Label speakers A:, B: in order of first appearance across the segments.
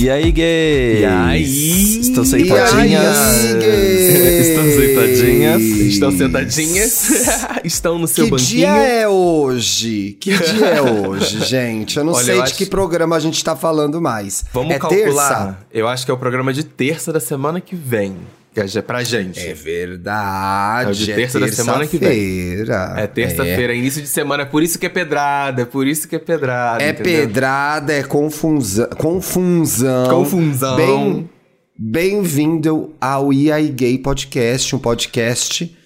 A: E aí, gays?
B: E aí?
A: Estão sentadinhas?
B: Aí?
A: Estão sentadinhas?
B: Estão sentadinhas? Estão no seu
C: que
B: banquinho?
C: dia é hoje? Que dia é hoje, gente? Eu não
B: Olha,
C: sei
B: eu
C: de
B: acho-
C: que programa a gente tá falando mais.
B: Vamos
C: é
B: calcular.
C: terça?
B: Eu acho que é o programa de terça da semana que vem. Que é pra gente.
C: É verdade.
B: É o de terça da semana que vem.
C: terça-feira.
B: É terça-feira, início de semana, é por isso que é pedrada, é por isso que é pedrada.
C: É, é
B: entendeu?
C: pedrada, é confusão. Confusão.
B: Confusão.
C: Bem- Bem-vindo ao EI Gay Podcast, um podcast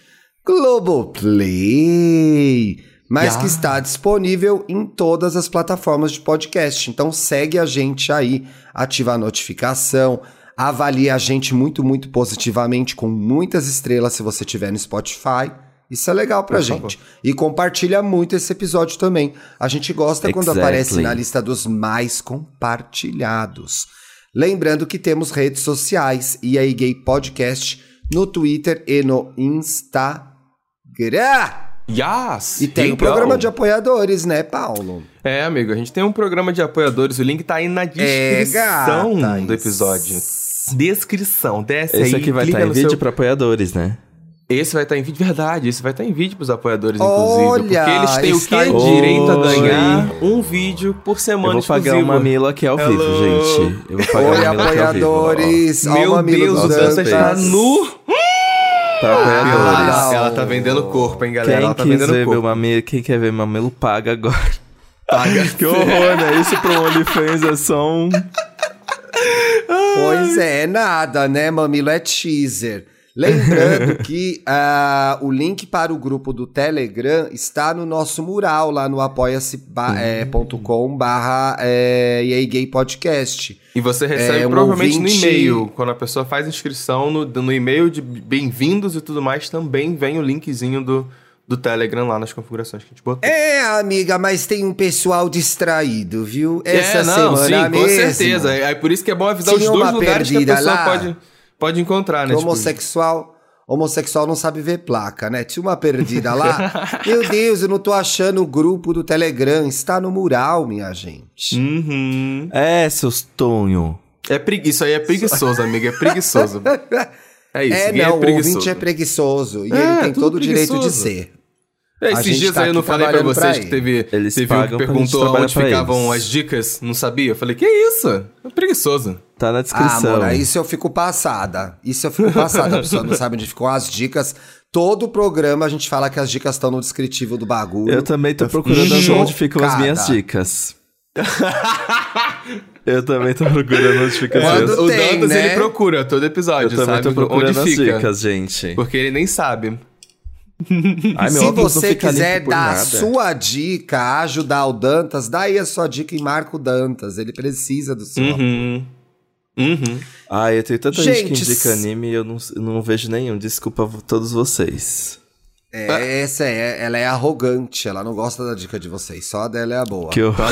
C: Globoplay, mas
B: Ya.
C: que está disponível em todas as plataformas de podcast. Então segue a gente aí, ativa a notificação, avalie a gente muito, muito positivamente, com muitas estrelas se você tiver no Spotify. Isso é legal pra
B: Por
C: gente. E compartilha muito esse episódio também. A gente gosta quando
A: Exactly.
C: aparece na lista dos mais compartilhados. Lembrando que temos redes sociais e aí Gay Podcast no Twitter e no Instagram.
B: Yes!
C: E tem o
B: Então,
C: programa de apoiadores, né, Paulo?
B: É, amigo, a gente tem um programa de apoiadores, o link tá aí na
C: É,
B: descrição
C: gatas.
B: do episódio. Descrição, desce aí,
A: Esse aqui vai estar em
B: no
A: vídeo
B: seu-
A: para apoiadores, né?
B: Esse vai estar em vídeo, verdade, esse vai estar em vídeo pros apoiadores,
C: Olha,
B: inclusive. Porque eles têm o
C: está
B: que
C: em-
B: direito a ganhar um vídeo por semana
A: Eu vou pagar
B: exclusivo.
A: um mamilo aqui ao vivo,
B: Hello.
A: gente. Eu vou pagar
C: Oi,
A: um aqui ao vivo.
C: apoiadores.
B: Meu Deus,
C: do
B: o Dantas tá
C: Dantas.
B: nu.
A: Apoiadores.
C: Ah,
B: Ela tá vendendo o corpo, hein, galera?
A: Quem
B: Ela tá
A: quiser
B: vendendo
A: ver
B: o corpo.
A: meu mamilo, quem quer ver mamilo, paga agora.
B: Paga.
A: Que horror, né? Isso pro OnlyFans é só um...
C: Pois é, nada, né? Mamilo é teaser. Lembrando que ah, o link para o grupo do Telegram está no nosso mural lá no apoia-se.com barra é, EA Gay Podcast.
B: E você recebe
C: É, um
B: provavelmente
C: ouvinte-
B: no e-mail. Quando a pessoa faz inscrição no, no e-mail de bem-vindos e tudo mais, também vem o linkzinho do, do Telegram lá nas configurações que a gente botou.
C: É, amiga, mas tem um pessoal distraído, viu? Essa
B: é, não,
C: semana
B: sim,
C: mesmo.
B: com certeza. É, é por isso que é bom avisar
C: Tinha
B: os dois lugares que a pessoa
C: lá.
B: pode, pode encontrar, né?
C: Que
B: Tipo,
C: homossexual, homossexual não sabe ver placa, né? Tinha uma perdida lá. Meu Deus, eu não tô achando o grupo do Telegram. Está no mural, minha gente.
B: Uhum.
A: É, seus tonho.
B: É pregui... Isso aí é preguiçoso, amiga. É preguiçoso. É isso.
C: é,
B: ninguém
C: não, o
B: preguiçoso.
C: ouvinte é preguiçoso. E
B: É,
C: ele tem todo o direito de ser.
B: É, esses dias
C: tá
B: aí eu não falei pra vocês
C: pra
B: que teve,
A: Eles
B: teve um que perguntou onde ficavam
A: eles.
B: as dicas, não sabia? Eu falei, que isso? É preguiçoso.
A: Tá na
C: Ah,
A: descrição.
C: amor, isso eu fico passada. Isso eu fico passada. A pessoa não sabe onde ficam as dicas. Todo programa a gente fala que as dicas estão no descritivo do bagulho.
A: Eu também tô procurando onde ficam as minhas dicas. Eu também tô procurando onde ficam as
C: Quando
A: minhas
B: o
C: tem,
B: Dantas,
C: né?
B: ele procura todo
A: Eu
B: episódio,
A: também
B: sabe?
A: tô procurando
B: onde
A: as
B: fica.
A: dicas, gente.
B: Porque ele nem sabe.
A: Ai,
C: Se você quiser dar a sua dica, ajudar o Dantas, dá aí a sua dica e marca o Dantas. Ele precisa do seu.
B: Uhum. Uhum.
A: Ai, eu tenho tanta gente,
C: Gente,
A: que indica anime e eu não, não vejo nenhum. Desculpa todos vocês.
C: É, essa é, ela é arrogante, ela não gosta da dica de vocês, só a dela é a boa.
A: Que eu...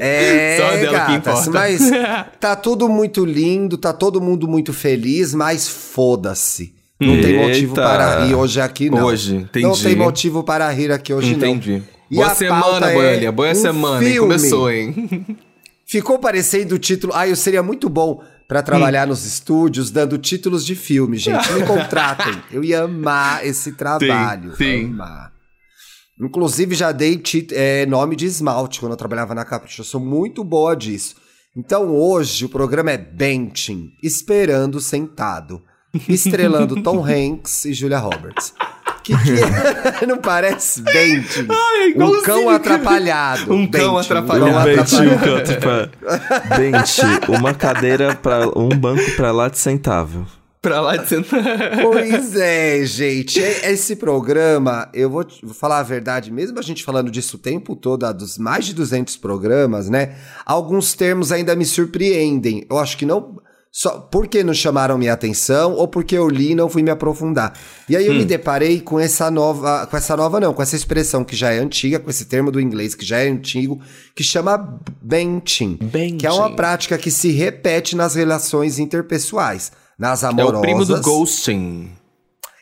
C: É,
B: Só a dela que
C: gatas,
B: importa.
C: mas tá tudo muito lindo, tá todo mundo muito feliz, mas foda-se. Não tem motivo
A: Eita.
C: para rir hoje aqui, não.
B: Hoje, entendi.
C: Não tem motivo para rir aqui hoje,
B: Entendi.
C: não. E
B: Boa
C: a
B: semana,
C: é.
B: Boa
C: um
B: semana, hein?
C: filme.
B: Começou, hein?
C: Ficou parecendo o título. Ah, eu seria muito bom pra trabalhar nos estúdios dando títulos de filme, gente. Me contratem. Eu ia amar esse trabalho.
B: sim.
C: Amar. Inclusive, já dei é, nome de esmalte quando eu trabalhava na Capricho. Eu sou muito boa disso. Então, hoje, o programa é Benching, Esperando Sentado. Estrelando Tom Hanks e Julia Roberts. Que que é? Não parece Benching? um
B: igualzinho,
C: cão
B: cara.
C: atrapalhado.
B: Um cão atrapalhado.
C: cão
A: Um bench, um
C: atrapalhado.
A: canto pra... Bench, uma cadeira para um banco pra lá de centavo.
B: pra lá de sentar.
C: Pois é, gente. Esse programa, eu vou, vou falar a verdade, mesmo a gente falando disso o tempo todo, há dos mais de 200 programas, né? Alguns termos ainda me surpreendem. Eu acho que não. Só porque não chamaram minha atenção ou porque eu li e não fui me aprofundar. E aí eu me deparei com essa nova, com essa nova não, com essa expressão que já é antiga, com esse termo do inglês que já é antigo, que chama benching,
B: Benching.
C: que é uma prática que se repete nas relações interpessoais, nas
B: É
C: amorosas.
B: o primo do ghosting.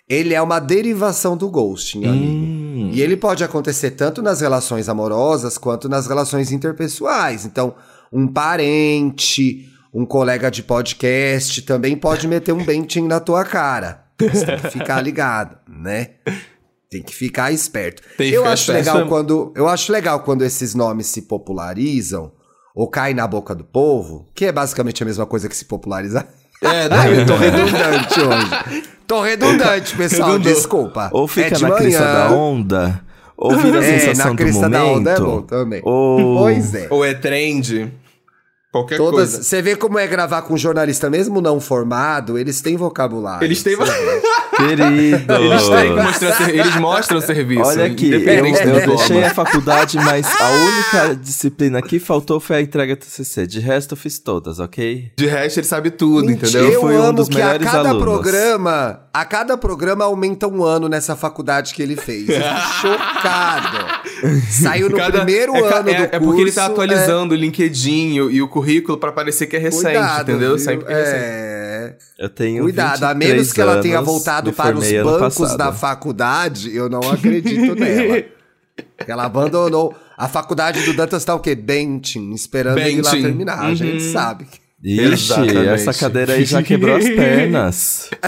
C: Ele é uma derivação do ghosting, amigo.
A: Hum.
C: E ele pode acontecer tanto nas relações amorosas quanto nas relações interpessoais. Então, um parente, um colega de podcast também pode meter um bentinho na tua cara. Você tem que ficar ligado, né? Tem que ficar esperto.
B: Que
C: eu
B: ficar
C: acho
B: esperto.
C: legal quando eu acho legal quando esses nomes se popularizam ou caem na boca do povo, que é basicamente a mesma coisa que se popularizar.
B: É, não,
C: Ai, eu tô redundante hoje. Tô redundante, pessoal.
B: Redundou.
C: Desculpa.
A: Ou fica
C: É de
A: na crista
C: manhã.
A: da onda, ou vira a
C: É,
A: sensação
C: na
A: do
C: crista da onda é bom também.
A: Ou...
C: Pois é.
B: Ou é trend. Qualquer
C: Todas,
B: coisa.
C: você vê como é gravar com jornalista mesmo não formado, eles têm vocabulário.
B: Eles têm.
C: Vê.
A: Querido.
B: Eles têm que mostrar ser- Eles mostram o serviço.
A: Olha aqui, eu, eu deixei a faculdade, mas a única disciplina que faltou foi a entrega do TCC. De resto, eu fiz todas, ok?
B: De resto, ele sabe tudo,
C: Mentira,
B: entendeu?
C: Eu
A: Foi um dos
C: que a
A: melhores
C: cada
A: alunos.
C: programa, a cada programa aumenta um ano nessa faculdade que ele fez. Eu fico chocado. Saiu no
B: Cada-
C: primeiro
B: é,
C: ano
B: é,
C: do
B: é porque ele tá atualizando o LinkedIn e o- e o currículo pra parecer que é
C: é,
B: recente,
C: Cuidado,
B: entendeu?
C: viu?
B: Sempre que é recente.
C: É.
A: Eu tenho
C: Cuidado, a
A: 23
C: menos que ela tenha voltado para os bancos da faculdade, eu não acredito nela. Ela abandonou. A faculdade do Dantas tá o quê? Benting, esperando ele lá terminar. A gente
B: Uhum.
C: sabe.
A: Ixi,
B: Exatamente.
A: essa cadeira aí já quebrou as pernas.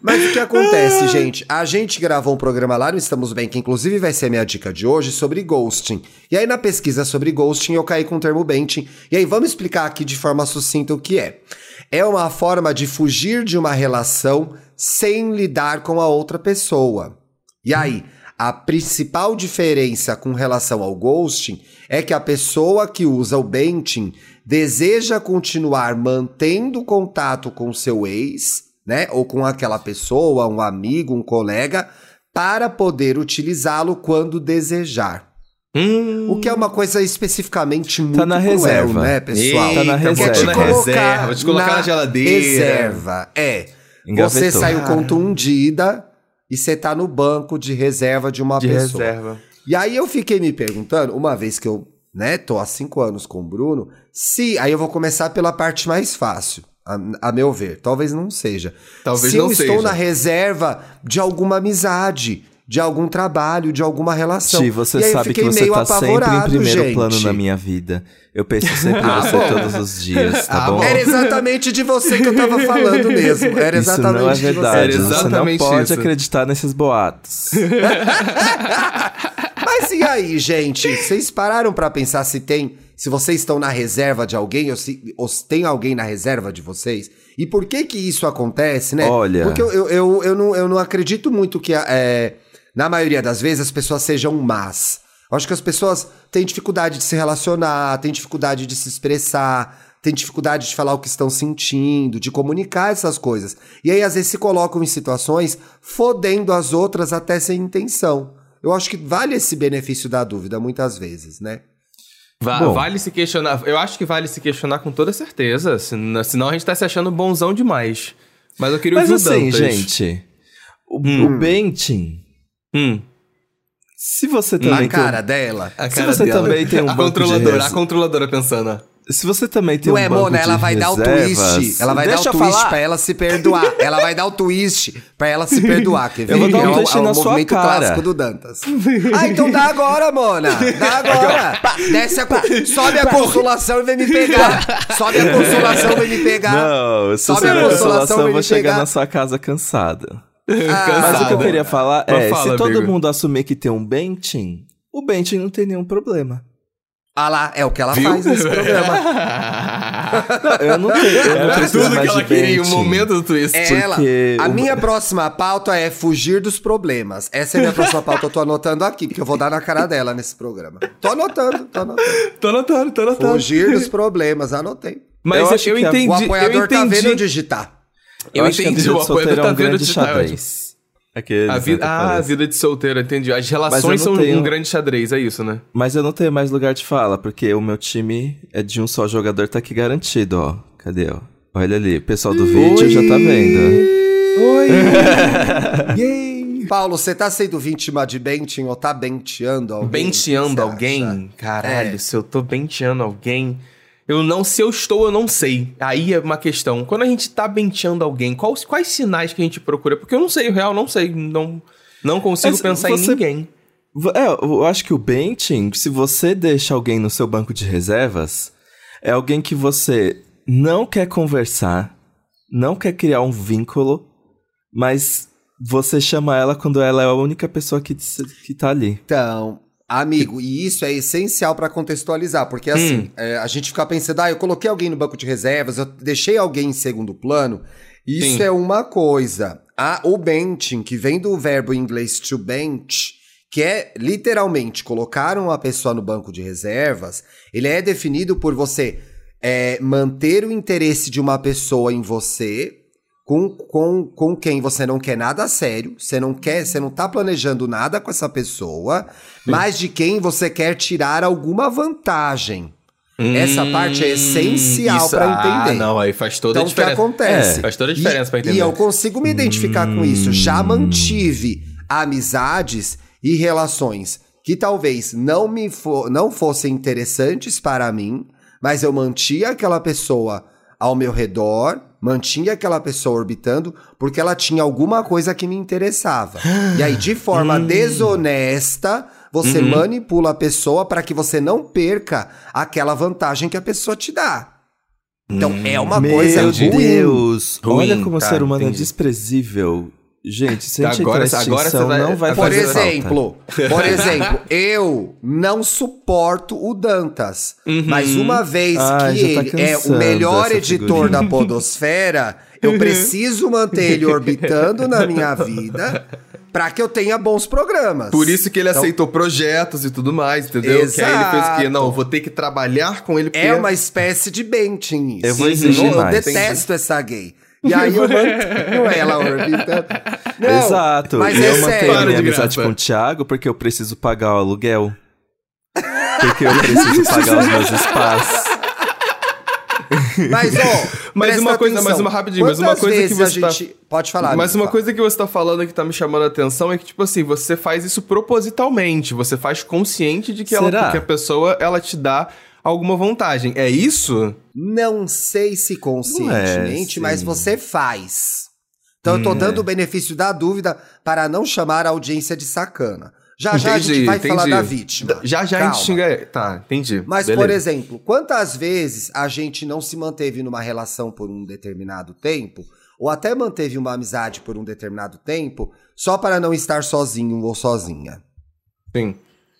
C: Mas o que acontece, gente? A gente gravou um programa lá no Estamos Bem, que inclusive vai ser a minha dica de hoje, sobre ghosting. E aí, na pesquisa sobre ghosting, eu caí com o termo benting. E aí, vamos explicar aqui de forma sucinta o que é. É uma forma de fugir de uma relação sem lidar com a outra pessoa. E aí, a principal diferença com relação ao ghosting é que a pessoa que usa o benting deseja continuar mantendo contato com seu ex, né? Ou com aquela pessoa, um amigo, um colega, para poder utilizá-lo quando desejar.
B: Hum,
C: O que é uma coisa especificamente muito
A: na
C: cruel,
A: reserva.
C: né, pessoal?
A: Tá na
B: Eita,
A: reserva.
C: Te
A: Tá na
C: colocar
B: reserva, te colocar na geladeira.
C: Reserva, é. Você
A: Engavetou.
C: saiu contundida e você tá no banco de reserva de uma
B: de
C: pessoa.
B: reserva.
C: E aí eu fiquei me perguntando, uma vez que eu, né, tô há cinco anos com o Bruno, se. Aí eu vou começar pela parte mais fácil, a, a meu ver. Talvez não seja.
B: Talvez
C: se
B: não
C: eu estou
B: seja.
C: na reserva de alguma amizade, de algum trabalho, de alguma relação.
A: Ti, você
C: E
A: sabe que você
C: meio
A: tá sempre em primeiro
C: gente.
A: plano na minha vida. Eu penso sempre em
B: Ah,
A: você
B: bom.
A: todos os dias, tá
B: Ah,
A: bom?
C: Era exatamente de você que eu tava falando mesmo. Era
A: Isso
C: exatamente
A: não é
C: de você.
A: verdade.
B: Era
A: Você não pode
B: isso.
A: acreditar nesses boatos.
C: Mas e aí, gente? Vocês pararam pra pensar se tem. Se vocês estão na reserva de alguém, ou se, ou se tem alguém na reserva de vocês? E por que que isso acontece, né?
A: Olha.
C: Porque eu, eu, eu, eu não, eu não acredito muito que, é, na maioria das vezes, as pessoas sejam más. Eu acho que as pessoas têm dificuldade de se relacionar, têm dificuldade de se expressar, têm dificuldade de falar o que estão sentindo, de comunicar essas coisas. E aí, às vezes, se colocam em situações fodendo as outras até sem intenção. Eu acho que vale esse benefício da dúvida, muitas vezes, né?
B: Va-
A: Bom.
B: vale se questionar. Eu acho que vale se questionar com toda certeza. Senão, senão a gente tá se achando bonzão demais. Mas eu queria
A: Mas
B: ouvir o
A: assim,
B: Dantas.
A: gente, o,
B: Hum.
A: o Benting,
B: Hum,
A: se você
C: Na
A: também tem
C: cara dela.
B: a
A: Se
B: cara
A: você
B: dela.
A: também tem um
B: a controladora, a controladora pensando.
A: Se você também tem
C: Não
A: um
C: é,
A: banco
C: Mona,
A: de
C: ela vai dar o twist. Ela vai
A: Deixa
C: dar o
A: eu
C: twist
A: falar.
C: pra ela se perdoar. Ela vai dar o twist pra ela se perdoar. Quer ver?
A: Eu vou dar um
C: é o,
A: twist
C: é
A: na sua
C: movimento
A: cara.
C: clássico do Dantas. Ah, então dá agora, Mona. Dá agora. Desce a, sobe a consolação e vem me pegar. Sobe a consolação e vem me pegar.
A: Não, se
C: Sobe
A: você
C: a consolação,
A: consolação, vou
C: me
A: chegar
C: pegar.
A: na sua casa cansado.
C: Ah,
A: Mas o que eu queria falar
B: Mas
A: é,
B: fala,
A: se todo
B: amigo.
A: mundo assumir que tem um Benting, o Benting não tem nenhum problema.
C: Ah lá, é o que ela
B: Viu?
C: faz nesse programa.
A: Eu não tenho, eu não
B: Era tudo que ela
A: de
B: queria, o
A: Benting.
B: momento do twist.
C: Ela.
A: Porque
C: A minha próxima pauta é fugir dos problemas. Essa é a minha próxima pauta. Eu tô anotando aqui, porque eu vou dar na cara dela nesse programa. Tô anotando, tô anotando.
B: Tô anotando, tô anotando.
C: Fugir dos problemas, anotei.
B: Mas
A: Eu
B: eu,
A: acho
B: eu
A: que
B: entendi.
C: O apoiador
B: eu
C: tá
B: entendi.
C: vendo eu digitar.
B: Eu
A: acho que a
B: entendi, o apoiador
A: é
B: tá
A: um
B: vendo
A: grande
B: digitar.
A: xadrez. Aqueles,
B: A vida,
A: né,
B: ah, a vida de solteiro, entendi. As relações são
A: tenho-
B: um grande xadrez, é isso, né?
A: Mas eu não tenho mais lugar de fala, porque o meu time é de um só jogador, tá aqui garantido, ó. Cadê, ó? Olha ali, o pessoal do vídeo já tá vendo.
B: Oi!
C: Paulo, você tá sendo vítima de benting ou tá benteando alguém?
B: benteando alguém? Caralho,
C: É.
B: se eu tô benteando alguém. Eu não, se eu estou, eu não sei. Aí é uma questão. Quando a gente tá benteando alguém, quais, quais sinais que a gente procura? Porque eu não sei, o real, não sei. Não, Não consigo
A: Mas
B: pensar
A: você-
B: em ninguém.
A: É, eu acho que o benching, se você deixa alguém no seu banco de reservas, é alguém que você não quer conversar, não quer criar um vínculo, mas você chama ela quando ela é a única pessoa que, que tá ali.
C: Então, amigo, e isso é essencial pra contextualizar, porque assim,
B: Hum.
C: é, a gente fica pensando, ah, eu coloquei alguém no banco de reservas, eu deixei alguém em segundo plano. Isso
B: Sim.
C: é uma coisa. Ah, o benching, que vem do verbo em inglês to bench, que é literalmente colocar uma pessoa no banco de reservas, ele é definido por você é, manter o interesse de uma pessoa em você com, com, com quem você não quer nada sério, você não quer, você não tá planejando nada com essa pessoa, mas de quem você quer tirar alguma vantagem. Essa parte é essencial
B: Hum, isso-
C: pra entender.
B: Ah, não, aí faz toda
C: Então,
B: a
C: o que
B: diferença.
C: acontece?
B: É, faz toda a diferença
C: e,
B: pra entender.
C: E eu consigo me identificar com isso. Já mantive amizades e relações que talvez não me fo não fossem interessantes para mim, mas eu mantinha aquela pessoa ao meu redor, mantinha aquela pessoa orbitando, porque ela tinha alguma coisa que me interessava. E aí, de forma desonesta, você
B: Uhum.
C: manipula a pessoa para que você não perca aquela vantagem que a pessoa te dá. Então é uma coisa
A: Meu
C: ruim.
A: Deus!
B: Ruim,
A: Olha como o
B: tá,
A: ser humano
B: entendi.
A: é desprezível. Gente, se a gente
B: Agora-
A: entrar
B: agora você
A: extinção,
B: vai-
A: não vai
C: Por
A: fazer falta.
C: exemplo, por exemplo, eu não suporto o Dantas. Mas uma vez
A: Ai,
C: que
A: tá
C: ele é o melhor editor da Podosfera, eu preciso manter ele orbitando na minha vida para que eu tenha bons programas.
B: Por isso que ele
C: Então-
B: aceitou projetos e tudo mais, entendeu? Que aí ele fez o quê?
C: Exato.
B: Não, eu vou ter que trabalhar com ele porque...
C: É uma espécie de benching isso.
A: Eu vou exigir
C: eu, eu
A: mais.
C: detesto essa gay. E aí eu mantenho ela orbitando. Não,
A: Exato.
C: Mas
A: e
C: é
A: eu mantenho
C: sério.
A: Minha
B: de
A: amizade com o Thiago porque eu preciso pagar o aluguel. Porque eu preciso pagar os meus espaços.
C: Mas, ó,
B: Mas
C: presta
B: uma coisa-
C: atenção.
B: mas uma rapidinho, mas uma
C: Quantas
B: coisa que você
C: a
B: tá-
C: gente... Pode falar,
B: Mas uma
C: fala.
B: coisa que você tá falando que tá me chamando a atenção é que, tipo assim, você faz isso propositalmente. Você faz consciente de que, ela,
A: Será?
B: que a pessoa, ela te dá alguma vantagem. É isso?
C: Não sei se conscientemente,
A: Não é,
C: mas você faz. Então eu tô
B: Hum,
C: dando
B: é.
C: o benefício da dúvida para não chamar a audiência de sacana. Já já a
B: Entendi,
C: gente vai falar
B: entendi.
C: da vítima.
B: Já já a
C: Calma.
B: gente xinga... Tá, entendi.
C: Mas,
B: Beleza.
C: por exemplo, quantas vezes a gente não se manteve numa relação por um determinado tempo, ou até manteve uma amizade por um determinado tempo, só para não estar sozinho ou sozinha?
B: Sim.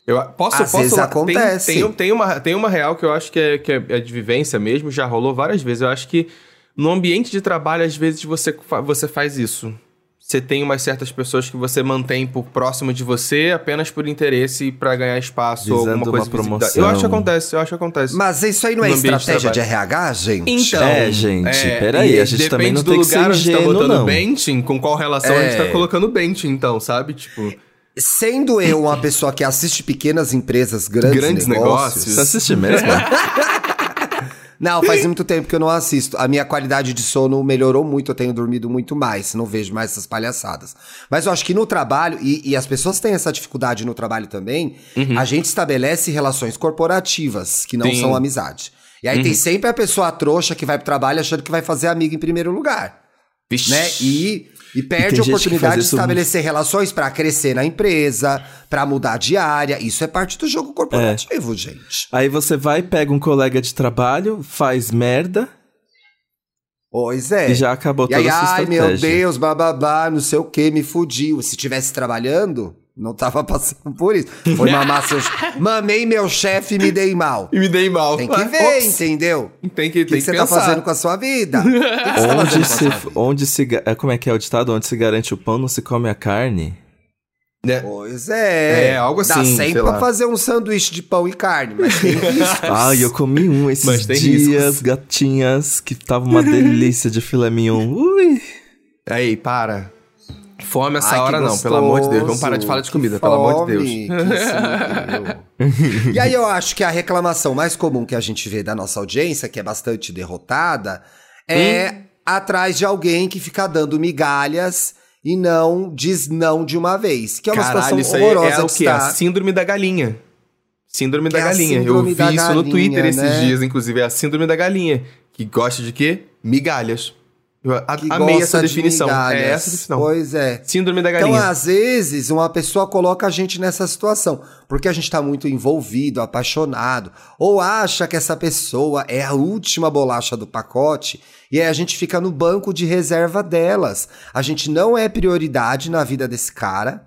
B: Eu posso,
C: Às
B: posso
C: vezes
B: tem-
C: acontece.
B: Tem, tem, uma, tem uma real que eu acho que é, que é de vivência mesmo, já rolou várias vezes. Eu acho que no ambiente de trabalho, às vezes, você, você faz isso. Você tem umas certas pessoas que você mantém por próximo de você apenas por interesse e pra ganhar espaço ou
A: Visando
B: alguma coisa
A: uma
B: de
A: promoção.
B: Eu acho que acontece, eu acho que acontece.
C: Mas isso aí não é
B: de
C: estratégia de
B: trabalho.
C: RH, gente?
B: Então,
A: É, gente, peraí,
B: e
A: a gente também não
B: do
A: tem que ser
B: lugar onde tá
A: ingênuo,
B: botando
A: não.
B: benching, com qual relação a gente
C: É.
B: tá colocando benching, então, sabe? Tipo,
C: Sendo eu uma pessoa que assiste pequenas empresas, grandes,
B: Grandes
C: negócios,
B: negócios.
A: Você assiste mesmo?
C: Não, faz muito tempo que eu não assisto. A minha qualidade de sono melhorou muito, eu tenho dormido muito mais, não vejo mais essas palhaçadas. Mas eu acho que no trabalho, e, e as pessoas têm essa dificuldade no trabalho também, a gente estabelece relações corporativas, que não
B: Sim. Uhum.
C: são amizade. E aí tem sempre a pessoa trouxa que vai pro trabalho achando que vai fazer amiga em primeiro lugar,
B: vixe.
C: né? E, e perde
A: tem
C: a oportunidade de
A: isso
C: estabelecer relações pra crescer na empresa, pra mudar de área. Isso é parte do jogo corporativo, gente.
A: Aí você vai, pega um colega de trabalho, faz merda
C: Pois é.
A: e já acabou
C: E
A: toda
C: aí,
A: a sua
C: ai
A: estratégia.
C: meu Deus, bababá, não sei o que, me fudiu. Se tivesse trabalhando, não tava passando por isso. Foi mamar seus. Mamei meu chefe e me dei mal.
B: E me dei mal.
C: Tem que
B: Ah,
C: ver,
B: ops.
C: entendeu?
B: Tem que,
C: O que, você tá fazendo com a sua vida? O que, que você tá fazendo
A: Onde
C: com a
A: se,
C: sua vida?
A: onde se, é, como é que é o ditado? Onde se garante o pão, não se come a carne.
B: Né?
C: Pois é.
B: É, algo
C: Dá
B: assim,
C: sempre
B: sei
C: pra fazer um sanduíche de pão e carne, mas tem riscos.
A: Ai, eu comi um
B: Mas
A: esses
B: tem
A: dias,
B: riscos.
A: gatinhas, que tava uma delícia de filé mignon. Ui!
B: Aí, para. Fome essa
C: Ai, que
B: hora não, pelo amor de Deus. Vamos parar de falar de
C: que
B: comida, pelo amor de Deus.
C: fome, que e aí eu acho que a reclamação mais comum que a gente vê da nossa audiência, que é bastante derrotada, é
B: Hum?
C: atrás de alguém que fica dando migalhas e não diz não de uma vez. Que é uma
B: Caralho,
C: situação
B: aí
C: horrorosa
B: é o
C: de
B: quê? A síndrome da galinha. Síndrome
C: Que
B: da
C: é
B: galinha. Eu
C: síndrome
B: vi
C: da
B: isso no
C: galinha,
B: Twitter esses
C: né?
B: dias, inclusive. É a síndrome da galinha. Que gosta de quê? Migalhas. Eu amei essa
C: de
B: definição.
C: migalhas.
B: É essa definição.
C: Pois é.
B: Síndrome da
C: Então,
B: galinha.
C: às vezes, uma pessoa coloca a gente nessa situação, porque a gente tá muito envolvido, apaixonado, ou acha que essa pessoa é a última bolacha do pacote, e aí a gente fica no banco de reserva delas. A gente não é prioridade na vida desse cara,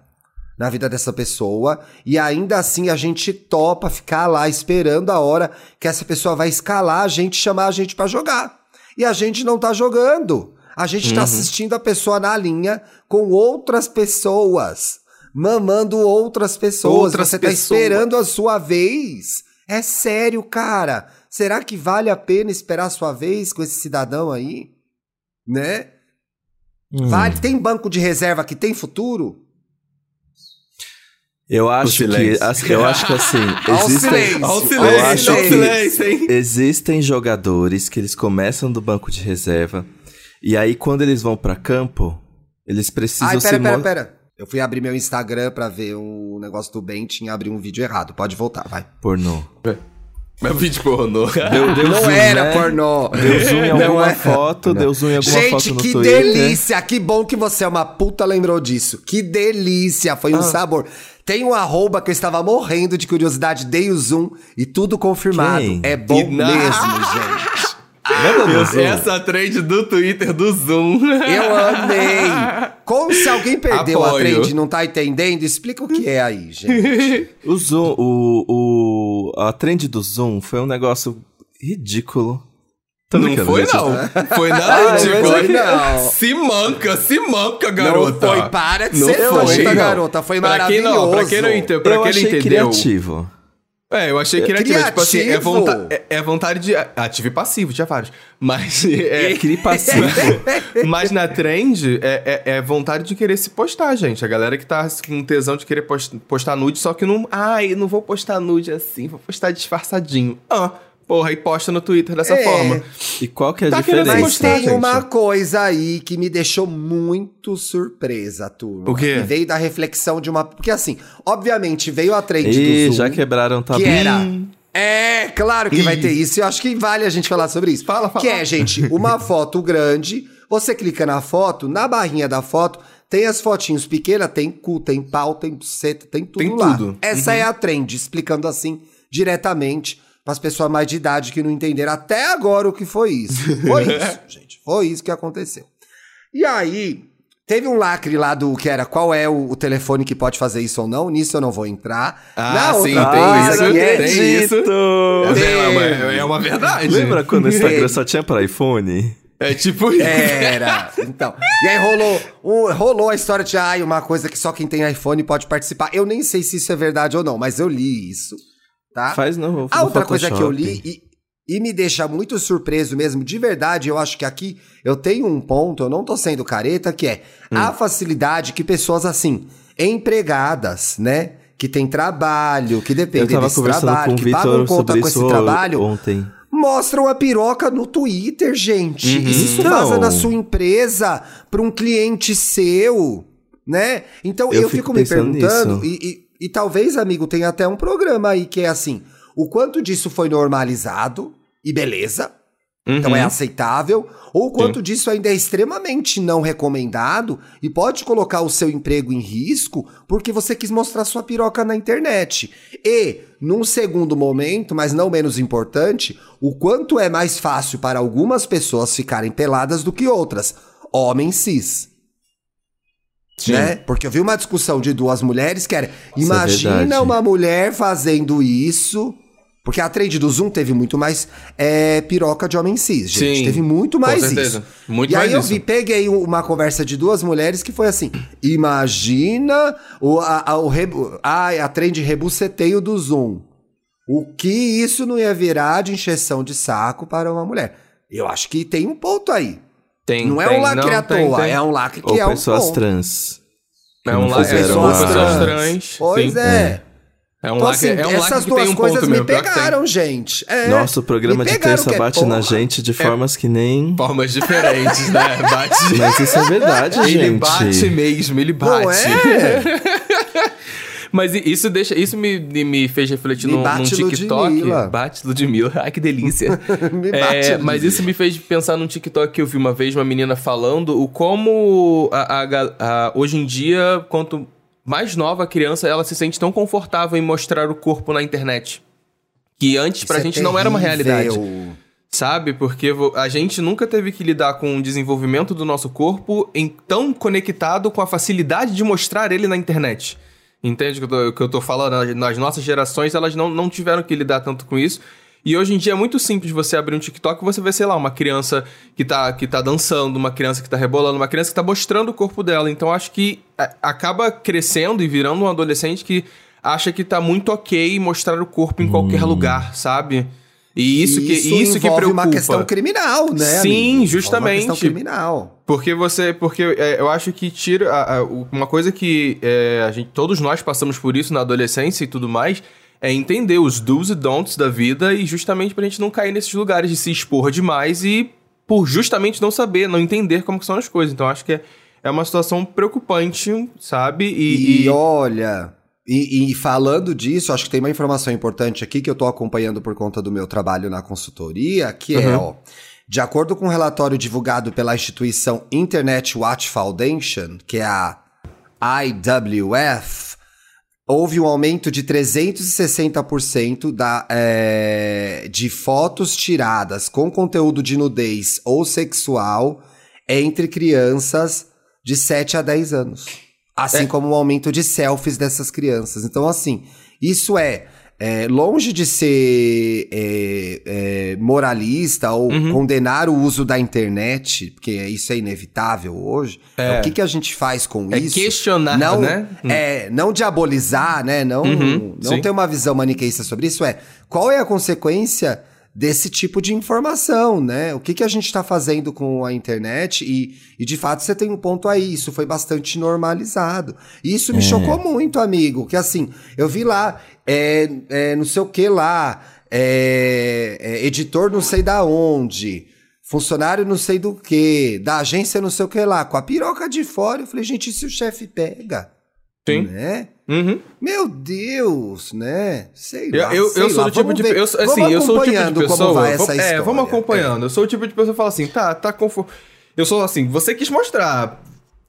C: na vida dessa pessoa, e ainda assim a gente topa ficar lá esperando a hora que essa pessoa vai escalar a gente, chamar a gente pra jogar. E a gente não tá jogando. A gente tá assistindo a pessoa na linha com outras pessoas, mamando outras pessoas.
B: Outras
C: Você tá
B: pessoas.
C: esperando a sua vez. É sério, cara. Será que vale a pena esperar a sua vez com esse cidadão aí? Né?
A: Hum.
C: Vale? Tem banco de reserva que tem futuro?
A: Eu acho que,
B: silêncio.
A: assim, eu acho que assim,
C: Ao
A: existem,
C: silêncio.
B: Olha o
C: Eu
B: silêncio,
C: acho que-
B: silêncio, hein?
A: existem jogadores que eles começam do banco de reserva e aí quando eles vão pra campo, eles precisam
C: Ai,
A: se
C: pera, pera, pera. Eu fui abrir meu Instagram pra ver o negócio do Bentin e abri um vídeo errado. Pode voltar, vai.
A: pornô.
B: Meu vídeo pornô.
A: Deu, deu
C: Não
A: zoom,
C: era
A: né?
C: pornô.
A: Deu zoom em
C: Não
A: alguma
C: era.
A: foto, deu zoom em alguma
C: Gente,
A: foto no
C: que
A: Twitter.
C: delícia! Que bom que você é uma puta lembrou disso. Que delícia! Foi um sabor. Tem um arroba que eu estava morrendo de curiosidade, dei o zoom e tudo confirmado.
A: Quem?
C: É bom
B: E
C: mesmo, gente.
A: Do zoom?
B: Essa trend do Twitter do Zoom.
C: Eu amei! Como se alguém perdeu a
B: Apoio.
C: trend e não tá entendendo, explica o que é aí, gente.
A: O Zoom, o, o, a trend do Zoom foi um negócio ridículo. Tô
B: Não foi,
A: gente.
B: não. Foi
C: Ai,
B: nada coisa.
C: aí não.
B: Se manca, se manca, garota.
C: Não foi, para de
B: Não
C: ser
B: foi. Não.
C: garota. Foi
B: Pra quem
C: maravilhoso.
B: não, pra quem não entendeu, pra
A: Eu
B: quem não
A: achei
B: entendeu.
A: criativo.
B: É, eu achei criativo. é Tipo assim, é,
C: Criativo.
B: vonta é, é vontade de. Ativo e passivo, tinha vários. Mas. É,
A: Cri passivo.
B: mas na trend é, é, é vontade de querer se postar, gente. A galera que tá com tesão de querer post- postar nude, só que não. Ai, não vou postar nude assim, vou postar disfarçadinho. Ah, porra, e posta no Twitter dessa
C: É.
B: forma.
A: E qual que é a
B: Tá querendo
A: diferença?
C: Mas tem
B: gente.
C: uma coisa aí que me deixou muito surpresa, turma.
B: O quê?
C: Que veio da reflexão de uma. Porque assim, obviamente veio a trend
A: Ih,
C: do Zoom.
A: já quebraram o tabu.
C: que era. É, claro que vai ter isso. Eu acho que vale a gente falar sobre isso.
B: Fala, fala.
C: Que é, gente, uma foto grande. Você clica na foto, na barrinha da foto, tem as fotinhos pequenas, tem cu, tem pau, tem buceta, tem tudo
B: Tem
C: lá.
B: tudo.
C: Essa é a trend, explicando assim diretamente para as pessoas mais de idade que não entenderam até agora o que foi isso. Foi isso, gente. Foi isso que aconteceu. E aí, teve um lacre lá do que era qual é o, o telefone que pode fazer isso ou não. Nisso eu não vou entrar.
B: Ah,
C: Na
B: sim,
C: outra
B: tem
C: coisa
B: isso,
C: que é-
B: tem isso. É uma, é uma verdade.
A: Lembra quando o Instagram
C: Tem.
A: só tinha pra iPhone?
B: É tipo isso.
C: Era. Então. E aí rolou, um- rolou a história de ai, uma coisa que só quem tem iPhone pode participar. Eu nem sei se isso é verdade ou não, mas eu li isso. Tá?
A: Faz no,
C: A
A: no
C: outra coisa que eu li e, e me deixa muito surpreso mesmo, de verdade, eu acho que aqui eu tenho um ponto, eu não tô sendo careta, que é
A: Hum.
C: a facilidade que pessoas assim, empregadas, né? Que tem trabalho, que dependem desse trabalho, que pagam conta com esse trabalho,
A: ontem.
C: mostram a piroca no Twitter, gente.
B: Uhum.
C: Isso
A: Então.
C: vaza na sua empresa para um cliente seu, né? Então eu,
A: Eu
C: fico,
A: fico
C: me perguntando, e, e- talvez, amigo, tenha até um programa aí que é assim: o quanto disso foi normalizado e beleza. Então
B: Uhum.
C: é aceitável, ou o quanto disso ainda é extremamente não recomendado e pode colocar o seu emprego em risco porque você quis mostrar sua piroca na internet. E, num segundo momento, mas não menos importante, o quanto é mais fácil para algumas pessoas ficarem peladas do que outras. Homem cis.
B: Sim.
C: Né? Porque eu vi uma discussão de duas mulheres que era:
A: Isso é
C: imagina
A: verdade.
C: uma mulher fazendo isso. Porque a trade do Zoom teve muito mais é, piroca de homem cis, gente.
B: Sim,
C: teve muito
B: com
C: mais
B: certeza.
C: isso.
B: Muito
C: e aí
B: mais
C: eu
B: isso.
C: vi, peguei uma conversa de duas mulheres que foi assim: imagina o, a, a, o rebu, a, a trend rebuceteio do Zoom. O que isso não ia virar de encheção de saco para uma mulher? Eu acho que tem um ponto aí.
B: Tem,
C: não é
B: tem,
C: um lacre
B: não,
C: à
B: tem,
C: toa,
B: tem.
C: é um lacre que
A: Ou
C: é um
A: pessoas trans.
B: É um lacre
A: fizeram
B: pessoas,
C: trans.
B: trans.
C: Pois
B: sim.
C: é.
B: É um
C: Então,
B: lacre,
C: assim,
B: é um lacre
C: essas
B: que
C: duas
B: tem um
C: coisas me
B: mesmo.
C: pegaram, gente. É,
A: Nossa, o programa de terça
C: é
A: bate na
C: porra.
A: gente de formas que nem.
B: Formas diferentes, né? Bate.
A: Mas isso é verdade,
B: ele
A: gente.
B: bate mesmo, ele bate.
C: Não é?
B: Mas isso deixa. Isso me, me fez refletir
C: Me
B: num, TikTok.
C: Ludmilla.
B: Bate Ludmilla. Ai, que delícia.
C: Me
B: É,
C: bate,
B: mas
C: Lili.
B: isso me fez pensar num TikTok que eu vi uma vez, uma menina falando o como a, a a- hoje em dia, quanto mais nova a criança, ela se sente tão confortável em mostrar o corpo na internet. Que antes pra
C: Isso é
B: gente não era uma realidade.
C: terrível.
B: Sabe? Porque a gente nunca teve que lidar com o desenvolvimento do nosso corpo em tão conectado com a facilidade de mostrar ele na internet. Entende o que eu tô, que eu tô falando? Nas- nossas gerações, elas não, não tiveram que lidar tanto com isso. E hoje em dia é muito simples você abrir um TikTok e você vê, sei lá, uma criança que tá, que tá dançando, uma criança que tá rebolando, uma criança que tá mostrando o corpo dela. Então acho que a- acaba crescendo e virando um adolescente que acha que tá muito ok mostrar o corpo em qualquer lugar, sabe? E isso, que, isso que preocupa.
C: uma questão criminal, né?
B: Sim,
C: amigo?
B: Justamente.
C: Uma questão criminal.
B: Porque você. Porque é, eu acho que tira. a- a- uma coisa que é, a gente, todos nós passamos por isso na adolescência e tudo mais. É entender os do's e don'ts da vida e justamente pra gente não cair nesses lugares de se expor demais e por justamente não saber, não entender como são as coisas. Então acho que é, é uma situação preocupante, sabe?
C: E,
B: E, e-
C: olha, e, e falando disso, acho que tem uma informação importante aqui que eu tô acompanhando por conta do meu trabalho na consultoria, que é,
B: Uhum.
C: ó, de acordo com um relatório divulgado pela instituição Internet Watch Foundation, que é a IWF, houve um aumento de 360% da, é, de fotos tiradas com conteúdo de nudez ou sexual entre crianças de 7 a 10 anos. Assim
B: É.
C: como o aumento de selfies dessas crianças. Então, assim, isso é, é, longe de ser é, é, moralista ou
B: Uhum.
C: condenar o uso da internet, porque isso é inevitável hoje.
B: É.
C: O que, que a gente faz com
B: é
C: isso?
B: questionar,
C: não,
B: né?
C: É, não diabolizar, né? Não,
B: Uhum,
C: não
B: sim.
C: ter uma visão maniqueísta sobre isso. É qual é a consequência desse tipo de informação, né? O que, que a gente está fazendo com a internet? E, e de fato você tem um ponto aí. Isso foi bastante normalizado. E isso me chocou muito, amigo. Que assim, eu vi lá, é, é, não sei o que lá, é, é, editor não sei da onde. Funcionário não sei do que, da agência não sei o que lá, com a piroca de fora. Eu falei, gente, e se o chefe pega?
B: Sim.
C: Né?
B: Uhum.
C: Meu Deus, né? Sei
B: Eu,
C: lá.
B: eu,
C: sei
B: eu sou
C: lá.
B: do tipo
C: Vamos
B: de
C: ver.
B: eu, assim, eu sou o tipo de
C: acompanhando
B: pessoa.
C: como vai essa
B: vamos-
C: história.
B: é, vamos acompanhando. Eu sou o tipo de pessoa que fala assim, tá, tá conforto. Eu sou assim, você quis mostrar.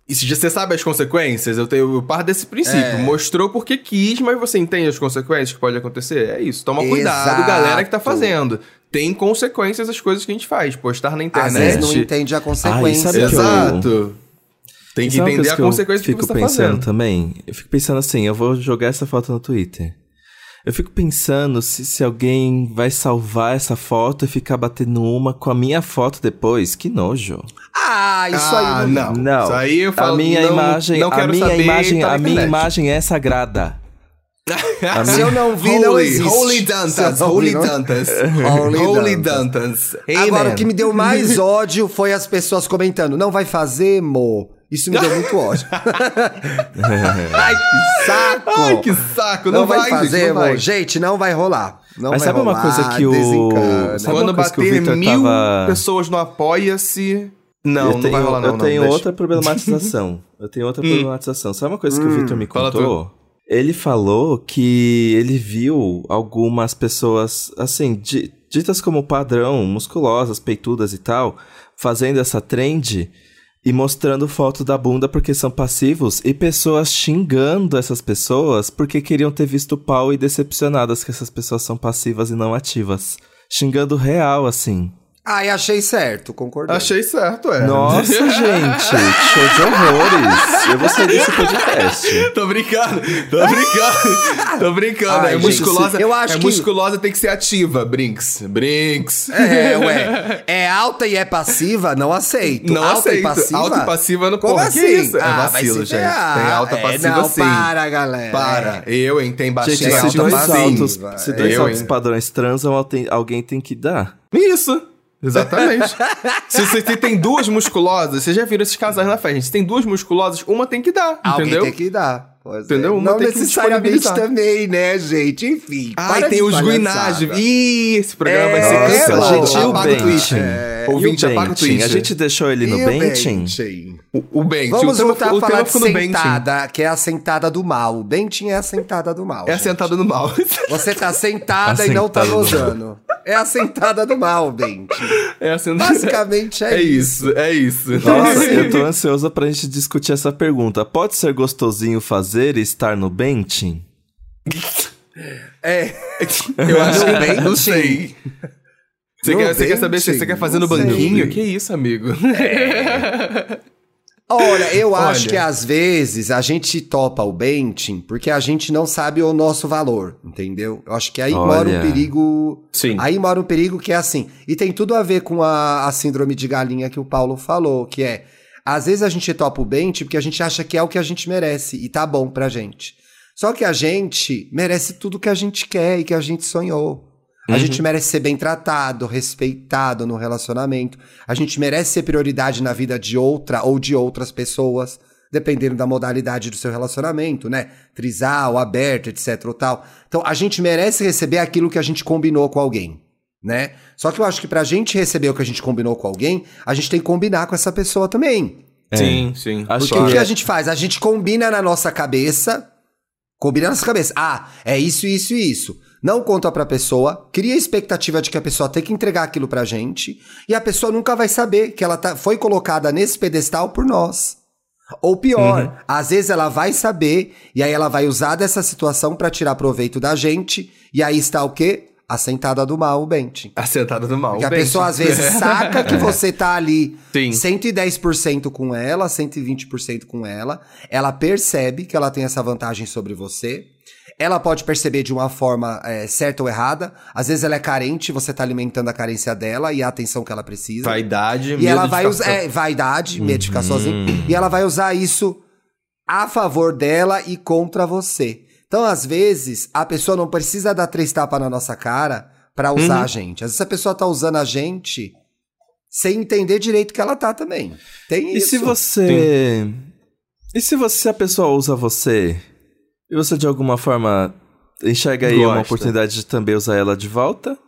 B: E se você sabe as consequências, eu tenho eu paro desse princípio.
C: É.
B: Mostrou porque quis, mas você entende as consequências que pode acontecer? É isso. Toma cuidado,
C: Exato.
B: galera que tá fazendo. Tem consequências as coisas que a gente faz. Postar na
C: Às
B: internet.
C: vezes não entende a consequência.
A: sabe que eu-
B: Exato. Tem que entender a
A: que eu
B: consequência do que
A: fico
B: você tá
A: pensando
B: fazendo.
A: também. Eu fico pensando assim, eu vou jogar essa foto no Twitter. Eu fico pensando se, se alguém vai salvar essa foto e ficar batendo uma com a minha foto depois. Que nojo.
C: Ah, isso
B: Ah,
C: aí não.
B: não.
A: Não.
B: Isso aí eu falo,
A: a minha
B: não-
A: imagem,
B: não
A: a
B: quero
A: minha
B: saber,
A: imagem,
B: tá
A: a minha imagem é sagrada.
C: Se eu não vi, não
B: Holy,
C: existe.
B: Holy
C: eu
B: Dantas,
C: não
B: Holy
C: não-
B: Dantas.
C: Holy
B: Holy
C: Dantas. Agora, o que me deu mais ódio foi as pessoas comentando, não vai fazer, mo. Isso me deu muito ódio. Ai, que saco!
B: Ai, que saco.
C: Não,
B: Não,
C: vai, fazer,
B: gente, não vai.
C: Gente, não vai rolar. Não
A: Mas
C: vai
A: sabe uma
C: rolar,
A: coisa que o-
C: desencana.
A: sabe
B: Quando
A: uma coisa que o
B: bater mil
A: tava-
B: pessoas no Apoia-se... Não,
A: eu
B: não
A: tenho,
B: vai rolar não.
A: Eu
B: não,
A: tenho
B: deixa.
A: outra problematização. eu tenho outra problematização. Sabe uma coisa que o Victor me contou? Ele falou que ele viu algumas pessoas, assim, di- ditas como padrão, musculosas, peitudas e tal, fazendo essa trend e mostrando foto da bunda porque são passivos e pessoas xingando essas pessoas porque queriam ter visto o pau e decepcionadas que essas pessoas são passivas e não ativas. Xingando real, assim.
C: Ai, achei certo, concordei.
B: Achei certo, é.
A: Nossa, gente, show de horrores. Eu vou sair desse podcast.
B: Tô brincando, tô brincando, tô brincando.
C: Ai,
B: é
C: gente,
B: musculosa,
C: eu acho
B: é
C: que-
B: musculosa tem que ser ativa, Brinks, Brinks.
C: É, ué. É alta e é passiva? Não aceito.
B: Não
C: alta
B: aceito.
C: E passiva?
B: Alta e passiva no
C: Como
B: porra,
C: assim?
B: que isso? É
C: Ah,
B: vacilo, gente. Tem alta
C: É,
B: passiva
C: não,
B: sim.
C: para, galera.
B: Para. Eu, hein? Tem baixinha
A: Gente, se
B: alta
A: dois,
C: passiva.
A: altos, se dois
B: Eu,
A: altos padrões transam, alguém tem que dar.
B: Isso. Exatamente. se você tem duas musculosas, vocês já viram esses casais na festa, gente. Se tem duas musculosas, uma tem que dar,
C: Alguém
B: entendeu?
C: tem que dar. Pois
B: Entendeu?
C: é.
B: Uma
C: Não
B: tem que
C: necessariamente
B: disponibilizar.
C: também, né, gente? Enfim. Para
B: tem
C: de
B: os guinagem. Ih, esse programa vai
C: É,
B: ser cancelado.
C: gente, o
B: Apaga o tweet.
A: Benting?
B: Ouvinte, apaga o tweet.
A: A gente deixou ele no
C: E o?
B: O, o Benting.
C: Vamos
B: o tema,
C: voltar
B: o
C: a falar
B: tema
C: de sentada, que é a sentada do mal. O Benting é a sentada do mal.
B: É a sentada no mal.
C: Você tá sentada e não tá
A: do
C: gozando. É a sentada do mal, Benting.
B: É a sentada...
C: Basicamente é,
B: É
C: isso.
B: isso, é isso.
A: Nossa, eu tô ansioso pra gente discutir essa pergunta. Pode ser gostosinho fazer e estar no benching?
C: É.
B: Eu acho que bem, não sei. Você quer, você quer saber se você quer fazer no
C: não sei.
B: banquinho? Que isso, amigo?
C: Olha, eu acho
B: Olha.
C: que às vezes a gente topa o benching porque a gente não sabe o nosso valor, entendeu? Eu acho que aí mora um
A: Olha.
C: perigo.
B: Sim.
C: Aí mora um perigo que é assim. E tem tudo a ver com a, a síndrome de galinha que o Paulo falou, que é. Às vezes a gente topa o bench porque a gente acha que é o que a gente merece e tá bom pra gente. Só que a gente merece tudo que a gente quer e que a gente sonhou. A gente merece ser bem tratado, respeitado no relacionamento. A gente merece ser prioridade na vida de outra ou de outras pessoas, dependendo da modalidade do seu relacionamento, né? Trisal, aberto, etc ou tal. Então, a gente merece receber aquilo que a gente combinou com alguém, né? Só que eu acho que pra gente receber o que a gente combinou com alguém, a gente tem que combinar com essa pessoa também.
B: Sim, sim.
A: Acho
C: Porque o
A: que
C: que
A: é-
C: a gente faz? A gente combina na nossa cabeça. Combina na nossa cabeça. Ah, é isso, isso e isso. Não conta pra pessoa, cria a expectativa de que a pessoa tem que entregar aquilo pra gente, e a pessoa nunca vai saber que ela tá, foi colocada nesse pedestal por nós. Ou pior, às vezes ela vai saber, e aí ela vai usar dessa situação pra tirar proveito da gente, e aí está o quê? A sentada do mal, o Benting.
B: A sentada do mal.
C: Porque a
B: Benting.
C: pessoa às vezes saca que você tá ali
B: Sim.
C: 110% com ela, 120% com ela. Ela percebe que ela tem essa vantagem sobre você. Ela pode perceber de uma forma é, certa ou errada. Às vezes ela é carente, você tá alimentando a carência dela e a atenção que ela precisa.
B: Vaidade,
C: e ela vai
B: ficar
C: usar. É, vaidade, medo de ficar
A: Uhum.
C: sozinha. E ela vai usar isso a favor dela e contra você. Então, às vezes, a pessoa não precisa dar três tapas na nossa cara pra usar
B: Uhum.
C: a gente. Às vezes a pessoa tá usando a gente sem entender direito que ela tá também. Tem
A: E
C: isso.
A: se você. E se você, se a pessoa usa você e você de alguma forma enxerga aí uma
B: Gosta.
A: oportunidade de também usar ela de volta?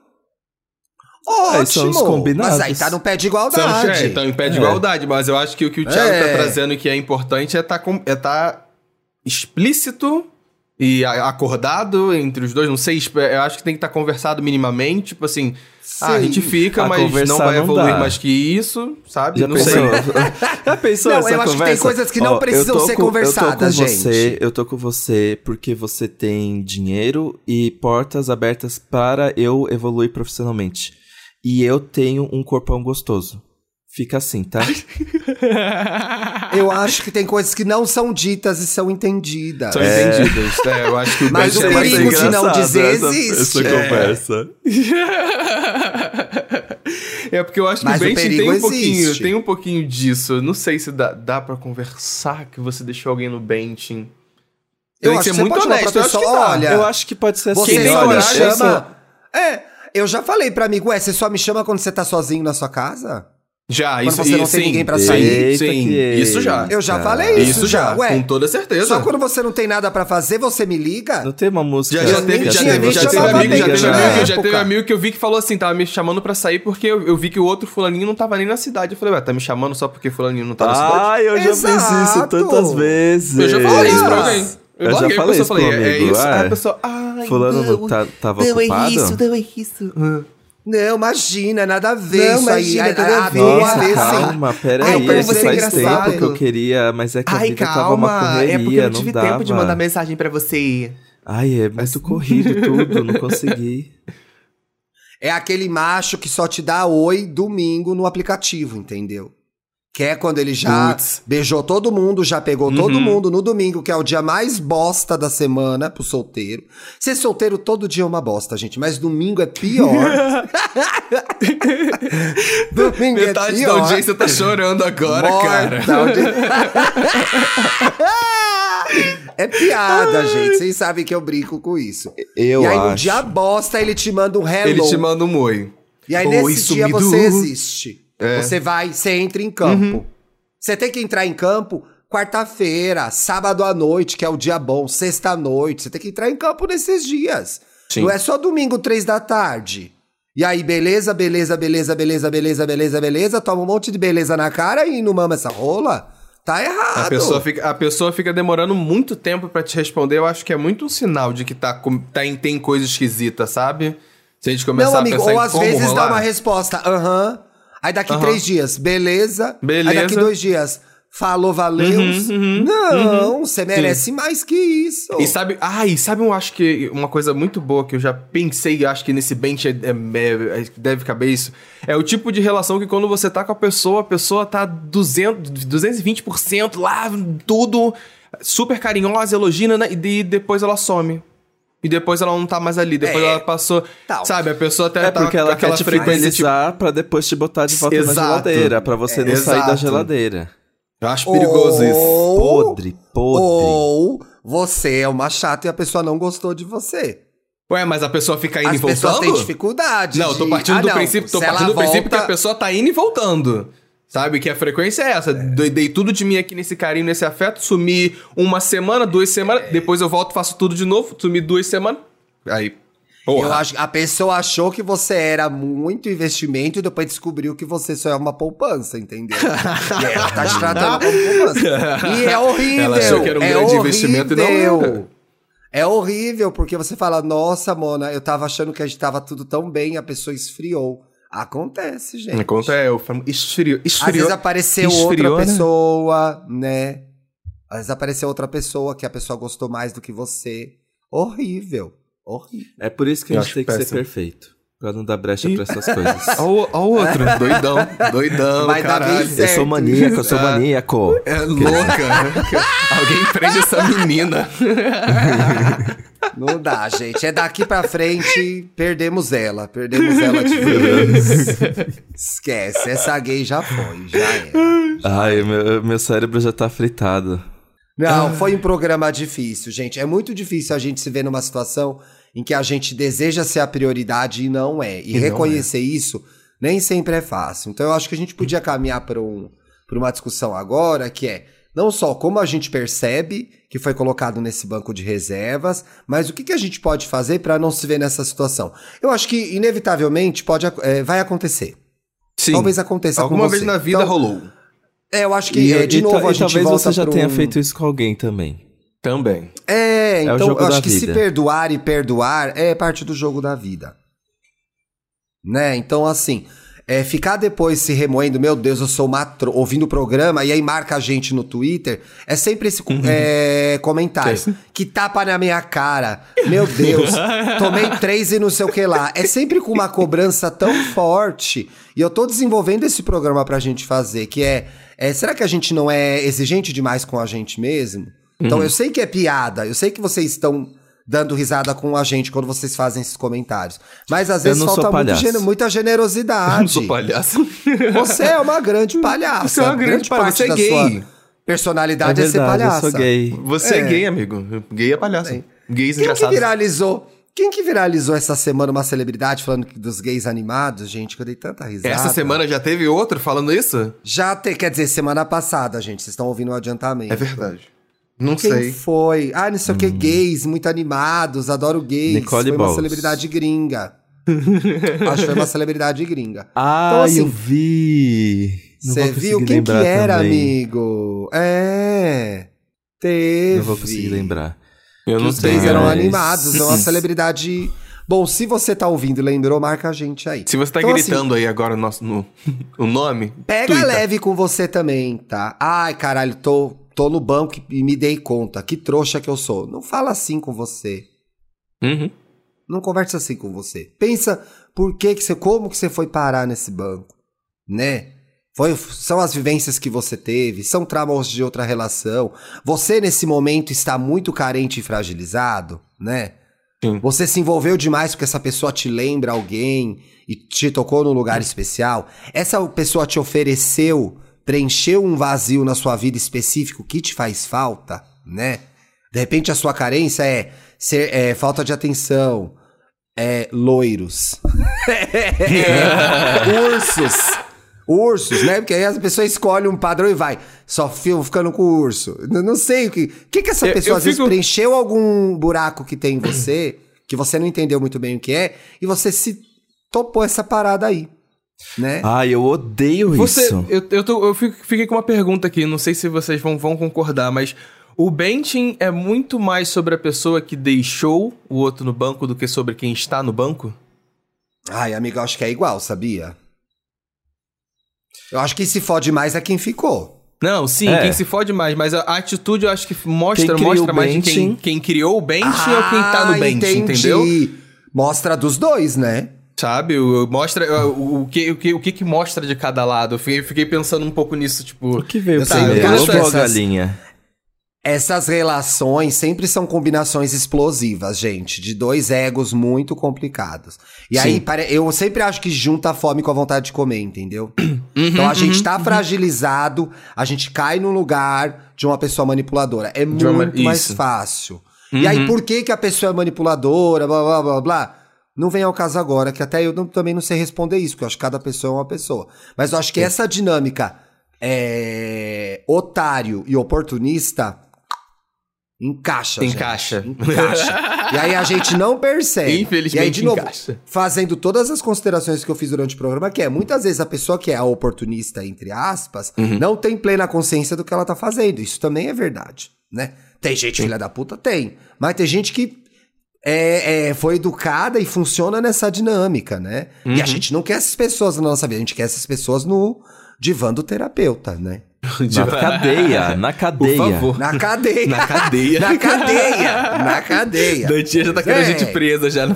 C: Ótimo!
A: Aí são os combinados.
C: Mas aí tá no pé de
B: São,
C: igualdade.
B: é, estão em pé de
A: É.
B: igualdade, mas eu acho que o que o Thiago
C: É.
B: tá trazendo que é importante é tá, é tá explícito e acordado entre os dois. Não sei, eu acho que tem que estar conversado minimamente. Tipo assim, ah, a gente fica,
A: A
B: mas não vai
A: não
B: evoluir
A: dá.
B: mais que isso, sabe?
A: Já
B: não
A: pensou?
B: sei.
A: Já pensou
C: Não,
A: essa
C: eu acho que tem
A: conversa?
C: coisas que não
A: Ó,
C: precisam ser
A: com-
C: conversadas,
A: eu tô com Você,
C: gente.
A: eu tô com você porque você tem dinheiro e portas abertas para eu evoluir profissionalmente. E eu tenho um corpão gostoso. Fica assim, tá?
C: Eu acho que tem coisas que não são ditas e são entendidas.
B: São entendidas. É, eu acho que o
C: Mas
B: Bench
C: o
B: é mais
C: perigo de não
A: engraçado
C: dizer
A: essa,
C: existe.
A: Essa
C: É.
A: conversa.
B: É porque eu acho que
C: Mas
B: o
C: o
B: benching tem um pouquinho, tem um pouquinho disso. Eu Não sei se dá, dá para conversar que você deixou alguém no benching.
C: Eu
B: Tem
C: acho
B: que
C: que
B: ser muito honesto.
C: pra
B: eu acho que
C: pessoa, olha,
A: Eu acho que pode ser assim.
C: Você
B: tem coragem,
C: chama. É, eu já falei pra amigo, ué, você só me chama quando você tá sozinho na sua casa?
B: Já,
C: Quando
B: isso
C: você não
B: isso,
C: tem
B: sim.
C: ninguém pra sair.
A: Eita
B: Sim,
A: que
B: isso já.
C: Eu já falei isso,
B: Isso já,
C: Ué,
B: com toda certeza.
C: Só quando você não tem nada pra fazer, você me liga?
A: Não tem uma música.
B: Já, já
C: Eu
B: teve, já teve, já teve amigo, já teve amigo, já teve amigo que eu vi que falou assim, tava me chamando pra sair porque eu, eu vi que o outro fulaninho não tava nem na cidade. Eu falei, ué, tá me chamando só porque fulaninho não tá na cidade?
A: Ah, eu já fiz isso
C: Exato.
A: tantas vezes.
B: Eu já falei isso pra alguém.
A: Eu, já
B: larguei a
A: falei isso
B: falei, é,
A: amigo.
B: isso. Aí
A: ah,
B: a pessoa, ai,
A: Fulano
B: não,
A: não tá, tava
B: não
A: ocupado?
B: é isso, não é isso.
C: Não, imagina, nada a ver
B: Não,
C: isso aí.
B: imagina,
C: A-
B: nada a
C: a-
B: ver.
C: a-
A: Nossa,
C: a-
A: calma, pera
B: Ai,
A: aí.
B: como
A: que
B: você é
A: faz
B: engraçado.
A: tempo que eu queria, mas é que a
B: Ai,
A: vida tava uma
B: calma,
A: correria,
B: é porque eu
A: não
B: tive
A: dava.
B: tempo de mandar mensagem pra você.
A: Ai, é muito corrido tudo, não consegui.
C: É aquele macho que só te dá oi domingo no aplicativo, entendeu? Que é quando ele já
B: Puts.
C: beijou todo mundo, já pegou todo
B: Uhum.
C: mundo no domingo, que é o dia mais bosta da semana pro solteiro. Ser solteiro todo dia é uma bosta, gente, mas domingo é pior. domingo
B: Metade
C: é
B: da
C: pior.
B: audiência tá chorando agora,
C: Morta,
B: cara.
C: é piada, gente. Vocês sabem que eu brinco com isso.
A: Eu
C: e aí, no
A: acho.
C: dia bosta, ele te manda um hello.
B: Ele te manda um oi.
C: E aí, nesse dia,
B: sumido.
C: você existe.
B: É.
C: Você vai, você entra em campo. Você tem que entrar em campo quarta-feira, sábado à noite, que é o dia bom, sexta à noite. Você tem que entrar em campo nesses dias.
B: Sim.
C: Não é só domingo, três da tarde. E aí, beleza, beleza, beleza, beleza, beleza, beleza, beleza. Toma um monte de beleza na cara e não mama essa rola. Tá errado.
B: A pessoa, fica, a pessoa fica demorando muito tempo pra te responder. Eu acho que é muito um sinal de que tá, com- tá em, tem coisa esquisita, sabe? Se a gente começar
C: Não, amigo,
B: a pensar
C: ou às vezes
B: rolar,
C: dá uma resposta, aham. Aí daqui
B: Aham.
C: três dias, beleza.
B: Beleza.
C: Aí daqui dois dias, falou, valeu.
B: Uhum, uhum,
C: não, você merece mais que isso.
B: E sabe, ah, e sabe, eu acho que uma coisa muito boa que eu já pensei, acho que nesse bench é- é- é- deve caber isso, é o tipo de relação que quando você tá com a pessoa, a pessoa tá 200, 220% lá, tudo super carinhosa, elogiando, né? e de- depois ela some. E depois ela não tá mais ali, depois
C: É,
B: ela passou,
C: tal.
B: sabe, a pessoa até
A: É
B: tá
A: porque ela
B: aquela
A: quer te
B: frequência, tipo,
A: pra depois te botar de volta na
B: Exato.
A: geladeira, pra você não
B: É,
A: sair da
B: exato.
A: geladeira.
B: eu acho perigoso isso.
C: Ou-
A: Podre, podre.
C: Ou você é uma chata e a pessoa não gostou de você.
B: Ué, mas a pessoa fica indo
C: As
B: e voltando?
C: pessoas têm dificuldade.
B: Não, eu tô
C: de-
B: partindo
C: Ah,
B: do
C: não,
B: princípio, tô
C: se
B: partindo do princípio que a
C: volta-
B: pessoa tá indo e voltando. Sabe? Que a frequência é essa. Dei, dei tudo de mim aqui nesse carinho, nesse afeto, sumi uma semana, duas semanas, depois eu volto, faço tudo de novo, sumi duas semanas. Aí. Porra.
C: Eu acho a pessoa achou que você era muito investimento e depois descobriu que você só é uma poupança, entendeu? e ela tá te tratando como poupança. E é horrível.
B: Ela achou que era um
C: é
B: grande
C: horrível.
B: investimento e não era.
C: É horrível, porque você fala, nossa, Mona, eu tava achando que a gente tava tudo tão bem, a pessoa esfriou. Acontece, gente.
B: Conta é, o famo- esfriou.
C: Às
B: Esfriou.
C: vezes apareceu
B: esfriou,
C: outra
B: né?
C: pessoa, né? Às vezes apareceu outra pessoa que a pessoa gostou mais do que você. Horrível. Horrível.
A: É por isso que a
B: Eu
A: gente
B: acho
A: tem que ser perfeito. Pra não dar brecha pra essas coisas.
B: Ó o outro, doidão, doidão,
C: Vai dar bem certo.
A: Eu sou maníaco, eu sou
B: Ah.
A: maníaco.
B: É louca. Alguém prende essa menina.
C: Não dá, gente. É daqui pra frente, perdemos ela. Perdemos ela de vez. Esquece. Essa gay já foi, já era.
A: Ai, meu, meu cérebro já tá fritado.
C: Não, foi um programa difícil, gente. É muito difícil a gente se ver numa situação em que a gente deseja ser a prioridade e não é. E,
B: E não
C: reconhecer isso nem sempre é fácil. Então eu acho que a gente podia caminhar para um, pra uma discussão agora, que é não só como a gente percebe que foi colocado nesse banco de reservas, mas o que, que a gente pode fazer para não se ver nessa situação. Eu acho que, inevitavelmente, pode, é, vai acontecer.
B: Sim.
C: Talvez aconteça
B: Alguma
C: com você.
B: vez na vida
C: Então,
B: rolou.
C: É, eu acho que,
A: E,
C: é, de
A: e
C: novo, a gente
A: talvez
C: volta
A: você já tenha
C: um-
A: feito isso com alguém também.
B: Também.
C: É,
A: o
C: então
A: jogo
C: eu acho que se perdoar e perdoar é parte do jogo da vida. Né? Então, assim, é, ficar depois se remoendo, meu Deus, eu sou uma tro... ouvindo o programa, e aí marca a gente no Twitter, é sempre esse
A: Uhum.
C: é, comentário.
B: Sim.
C: Que tapa na minha cara. Meu Deus, tomei três e não sei o que lá. É sempre com uma cobrança tão forte. E eu tô desenvolvendo esse programa pra gente fazer, que é, é será que a gente não é exigente demais com a gente mesmo? Então
A: Uhum.
C: eu sei que é piada, eu sei que vocês estão dando risada com a gente quando vocês fazem esses comentários. Mas às
A: Eu
C: vezes falta muito muita
B: Eu
C: generosidade.
B: não sou palhaço.
C: Você é uma grande palhaça.
B: Você é uma grande palhaça, você é gay.
C: personalidade é,
A: é
C: ser
A: verdade,
C: palhaça.
A: eu sou gay.
B: Você é,
C: É.
B: gay, amigo. Gay é palhaço.
C: Quem
B: Gays
C: que
B: engraçados.
C: viralizou? Quem que viralizou essa semana uma celebridade falando que- dos gays animados, gente? Que eu dei tanta risada.
B: Essa semana já teve outro falando isso?
C: Já te, quer dizer, semana passada, gente. Vocês estão ouvindo o adiantamento.
B: É verdade. Não
C: Quem
B: sei.
C: foi? Ah, não sei o que, gays, muito animados, adoro gays.
A: Nicole
C: foi uma
A: Balls.
C: celebridade gringa. Acho que foi uma celebridade gringa.
A: Ah,
C: Então, assim,
A: eu vi.
C: Você viu quem que era,
A: também.
C: amigo? É. Teve.
A: Não vou conseguir lembrar.
B: Eu
C: Que
B: não
C: os
B: sei.
C: gays eram
A: mas-
C: animados, é uma celebridade. Bom, se você tá ouvindo e lembrou, marca a gente aí.
B: Se você tá
C: Então, assim,
B: gritando aí agora o, nosso, no, o nome,
C: Pega
B: tuita.
C: leve com você também, tá? Ai, caralho, tô, tô no banco e me dei conta. Que trouxa que eu sou. Não fala assim com você.
B: Uhum.
C: Não conversa assim com você. Pensa por que que você, como que você foi parar nesse banco, né? Foi, são as vivências que você teve, são traumas de outra relação. Você nesse momento está muito carente e fragilizado, né?
B: Sim.
C: Você se envolveu demais porque essa pessoa te lembra alguém e te tocou num lugar especial. Essa pessoa te ofereceu, preencheu um vazio na sua vida específico que te faz falta, né? De repente a sua carência é, ser, é falta de atenção, é loiros, ursos. Ursos, né? Porque aí as pessoas escolhem um padrão e vai. Só fico ficando com o urso. Não sei o que. O que, que essa pessoa
B: eu
C: às vezes
B: fico-
C: preencheu algum buraco que tem em você, que você não entendeu muito bem o que é, e você se topou essa parada aí. Né?
A: Ai, eu odeio
B: Você,
A: isso.
B: eu, eu, tô- eu fiquei com uma pergunta aqui, não sei se vocês vão, vão concordar, mas o benching é muito mais sobre a pessoa que deixou o outro no banco do que sobre quem está no banco?
C: Ai, amigo, eu acho que é igual, sabia? Eu acho que se fode mais é quem ficou.
B: Não, sim,
A: É.
B: quem se fode mais, mas a atitude eu acho que mostra, mostra mais de quem,
A: benching.
B: quem criou o bench ou quem tá no
C: Ah,
B: bench,
C: entendi.
B: entendeu?
C: Mostra dos dois, né?
B: Sabe? O, mostra o, o que, o, que, o que que mostra de cada lado. Eu fiquei, fiquei pensando um pouco nisso, tipo.
A: O que veio
C: sei,
A: primeiro, ovo ou galinha?
C: Essas relações sempre são combinações explosivas, gente, de dois egos muito complicados. E aí,
B: Sim.
C: pare- eu sempre acho que junta a fome com a vontade de comer, entendeu? então a gente tá fragilizado, a gente cai no lugar de uma pessoa manipuladora. É
B: De uma-
C: muito mais
B: isso.
C: fácil. E aí, por que, que a pessoa é manipuladora, blá, blá, blá, blá? Não vem ao caso agora, que até eu não- também não sei responder isso, porque eu acho que cada pessoa é uma pessoa. Mas eu acho que essa dinâmica é, otário e oportunista encaixa, gente.
B: Encaixa.
C: Encaixa. e aí a gente não percebe.
B: Infelizmente,
C: e aí, de novo,
B: encaixa.
C: fazendo todas as considerações que eu fiz durante o programa, que é, muitas vezes a pessoa que é a oportunista, entre aspas,
B: Uhum.
C: não tem plena consciência do que ela tá fazendo. Isso também é verdade, né? Tem gente filha da puta? Tem. Mas tem gente que é, é, foi educada e funciona nessa dinâmica, né? E
B: Uhum.
C: a gente não quer essas pessoas na nossa vida, a gente quer essas pessoas no divã do terapeuta, né?
A: Na cadeia, na
B: Por
A: cadeia.
B: favor.
C: Na cadeia.
B: Na cadeia.
C: na cadeia. Na cadeia.
B: Dantinha já tá querendo
C: É.
B: gente presa já no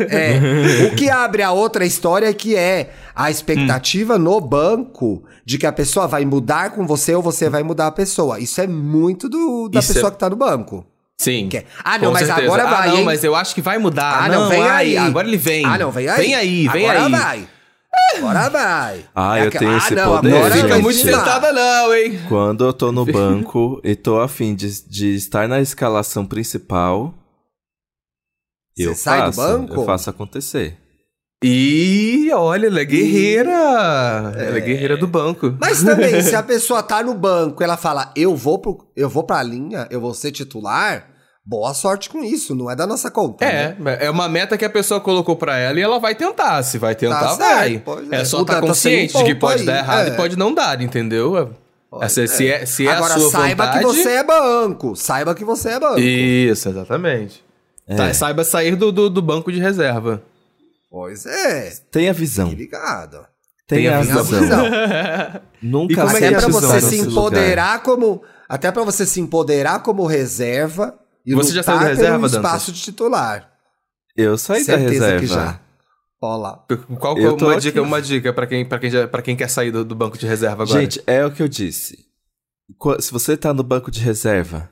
C: É. O que abre a outra história que é a expectativa no banco de que a pessoa vai mudar com você ou você vai mudar a pessoa. Isso é muito do, da
B: Isso
C: pessoa
B: é-
C: que tá no banco.
B: Sim.
C: Ah, não,
B: Com
C: mas
B: certeza.
C: agora
B: ah,
C: vai,
B: não,
C: hein?
B: mas eu acho que vai mudar.
C: Ah, não, vem
B: ai,
C: aí.
B: Agora ele vem.
C: Ah, não, vem aí.
B: Vem aí, vem
C: agora
B: aí.
C: vai. Agora vai.
A: Ah,
C: É
A: eu tenho esse
C: não,
A: poder,
C: agora
A: gente.
B: Fica muito sentada não, hein?
A: Quando eu tô no banco e tô afim de, de estar na escalação principal,
C: Você
A: eu
C: sai do
A: faço,
C: banco?
A: eu faço acontecer.
B: E olha, ela é guerreira. Ela é guerreira do banco.
C: Mas também, se a pessoa tá no banco, ela fala, eu vou, pro, eu vou pra linha, eu vou ser titular, boa sorte com isso, não é da nossa conta. né?
B: É, é uma meta que a pessoa colocou pra ela e ela vai tentar. Se vai tentar,
C: Tá
B: vai. É
C: é.
B: só estar
C: tá
B: consciente
C: sem
B: de que pode
C: aí,
B: dar errado
C: é.
B: e pode não dar, entendeu? Essa- se é, se é
C: Agora
B: a sua
C: saiba
B: vontade...
C: que você é banco, saiba que você é banco.
B: Isso, exatamente.
A: É.
B: Tá, saiba sair do, do, do banco de reserva.
C: Pois é,
A: Tenha visão.
C: fique ligado.
A: Tenha
B: Tenha
A: visão.
C: visão.
A: Nunca
B: E como é que
C: Até
B: é
C: pra
B: a
A: visão
C: você se empoderar como. Até pra você se empoderar como reserva e
B: Você já saiu da reserva, Dantas?
C: espaço de titular.
A: Eu saí da
C: Certeza
A: reserva.
C: que já. Ó lá.
B: Qual
A: Eu
B: uma
A: aqui.
B: dica, uma dica para quem, pra quem, já- pra quem quer sair do, do banco de reserva agora?
A: Gente, é o que eu disse. Se você tá no banco de reserva,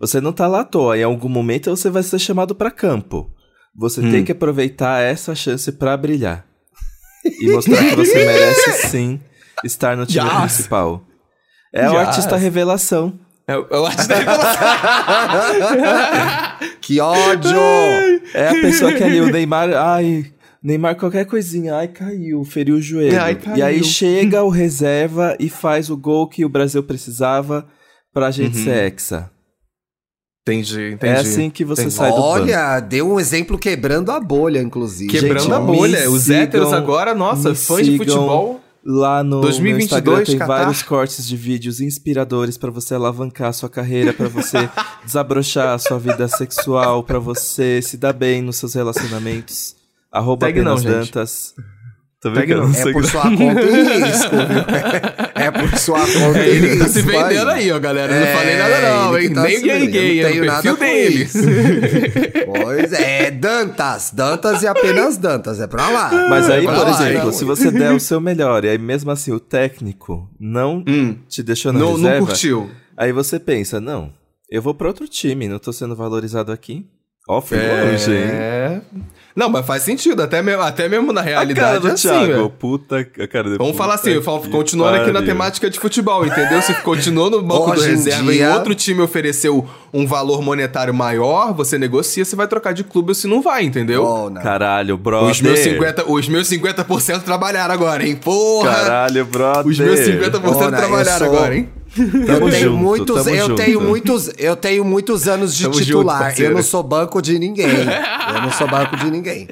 A: você não tá lá à toa. Em algum momento você vai ser chamado pra campo. Você
B: Hum.
A: tem que aproveitar essa chance pra brilhar. E mostrar que você merece sim estar no time
B: Yes.
A: principal. É o
B: Yes.
A: artista revelação.
B: eu, eu acho que
C: Que ódio!
A: É a pessoa que ali, o Neymar, ai, Neymar qualquer coisinha, ai, caiu, feriu o joelho.
B: Ai, caiu.
A: E aí chega o reserva e faz o gol que o Brasil precisava pra gente
B: Uhum.
A: ser hexa.
B: Entendi, entendi.
A: É assim que você
B: Entendi.
A: sai do.
C: Olha, deu um exemplo quebrando a bolha, inclusive.
B: Quebrando
A: Gente,
B: a bolha. Os
A: sigam-
B: héteros agora, nossa, fãs de futebol.
A: Lá no
B: 2022,
A: meu Instagram tem
B: Catar.
A: vários cortes de vídeos inspiradores pra você alavancar a sua carreira, pra você desabrochar a sua vida sexual, pra você se dar bem nos seus relacionamentos. Arroba
B: Segue não,
A: apenas
B: gente. Não.
C: É por
A: não.
C: sua conta e risco, viu? É por sua conta e
B: Ele
C: risco.
B: tá se vendendo aí, ó, galera. Eu não
C: É,
B: falei nada não, hein?
C: tá
B: Nem gay gay,
C: não
B: é
C: tenho nada
B: perfil
C: com
B: dele.
C: isso. Pois é, Dantas. Dantas e apenas Dantas. É pra lá.
A: Mas aí,
C: É
A: por
C: lá,
A: exemplo,
C: não.
A: se você der o seu melhor e aí mesmo assim o técnico não
B: Hum,
A: te deixou na
B: não, não
A: reserva,
B: curtiu.
A: aí você pensa, não, eu vou pra outro time, não tô sendo valorizado aqui. Ó, fui
B: É.
A: longe, hein?
B: Não, mas faz sentido. Até mesmo, até mesmo na
A: A cara
B: realidade
A: do
B: é assim,
A: Thiago,
B: velho.
A: puta, a cara
B: Vamos
A: puta
B: falar assim, eu falo,
A: que
B: continuando aqui na
A: pariu.
B: temática de futebol, entendeu? Se continuou no banco
C: Hoje
B: do reserva
C: dia-
B: e outro time ofereceu um valor monetário maior, você negocia se vai trocar de clube ou se não vai, entendeu?
C: Oh, não.
A: Caralho, brother.
B: os, meus 50, os meus 50% trabalharam agora, hein? Porra!
A: Caralho, brother.
B: Os meus 50%
C: Ora, eu
B: trabalharam
C: sou-
B: agora, hein?
C: Eu tenho,
A: junto,
C: muitos,
A: tamo
C: eu,
A: junto.
C: tenho muitos, eu tenho muitos anos de
B: Tamo junto,
C: titular.
B: parceiro.
C: eu não sou banco de ninguém. Eu não sou banco de ninguém.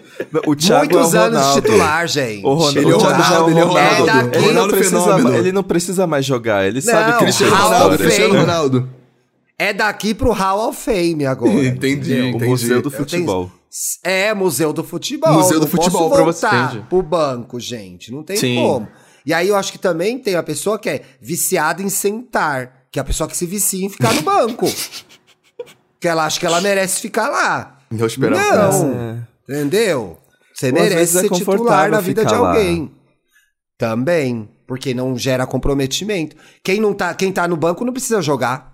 A: O Thiago
C: muitos
A: é o
C: anos de
A: Ronaldo.
C: titular, gente.
A: O Ronaldo,
B: Ele é o
A: Thiago já é o
B: Ronaldo, ele é o
A: Ronaldo.
C: Ronaldo.
A: Ele, não
B: Ronaldo
A: precisa, ele não precisa mais jogar. Ele
C: Não,
A: sabe que ele
C: Cristiano. Fame.
B: Cristiano Ronaldo.
C: É daqui pro Hall of Fame agora.
B: Entendi,
C: entendeu?
A: O
B: entendi.
A: Museu do Futebol.
C: É, Museu do Futebol.
B: Museu do
C: Não posso
B: Futebol pra você, entendi.
C: pro banco, gente. Não tem
B: Sim.
C: como. E aí eu acho que também tem a pessoa que é viciada em sentar. Que é a pessoa que se vicia em ficar no banco. que ela acha que ela merece ficar lá.
B: Eu esperava.
C: Não.
A: É.
C: Entendeu? Você
A: Ou
C: merece
A: é
C: ser titular
A: confortável
C: na vida de
A: ficar lá.
C: alguém. Também. Porque não gera comprometimento. Quem não tá, quem tá no banco não precisa jogar.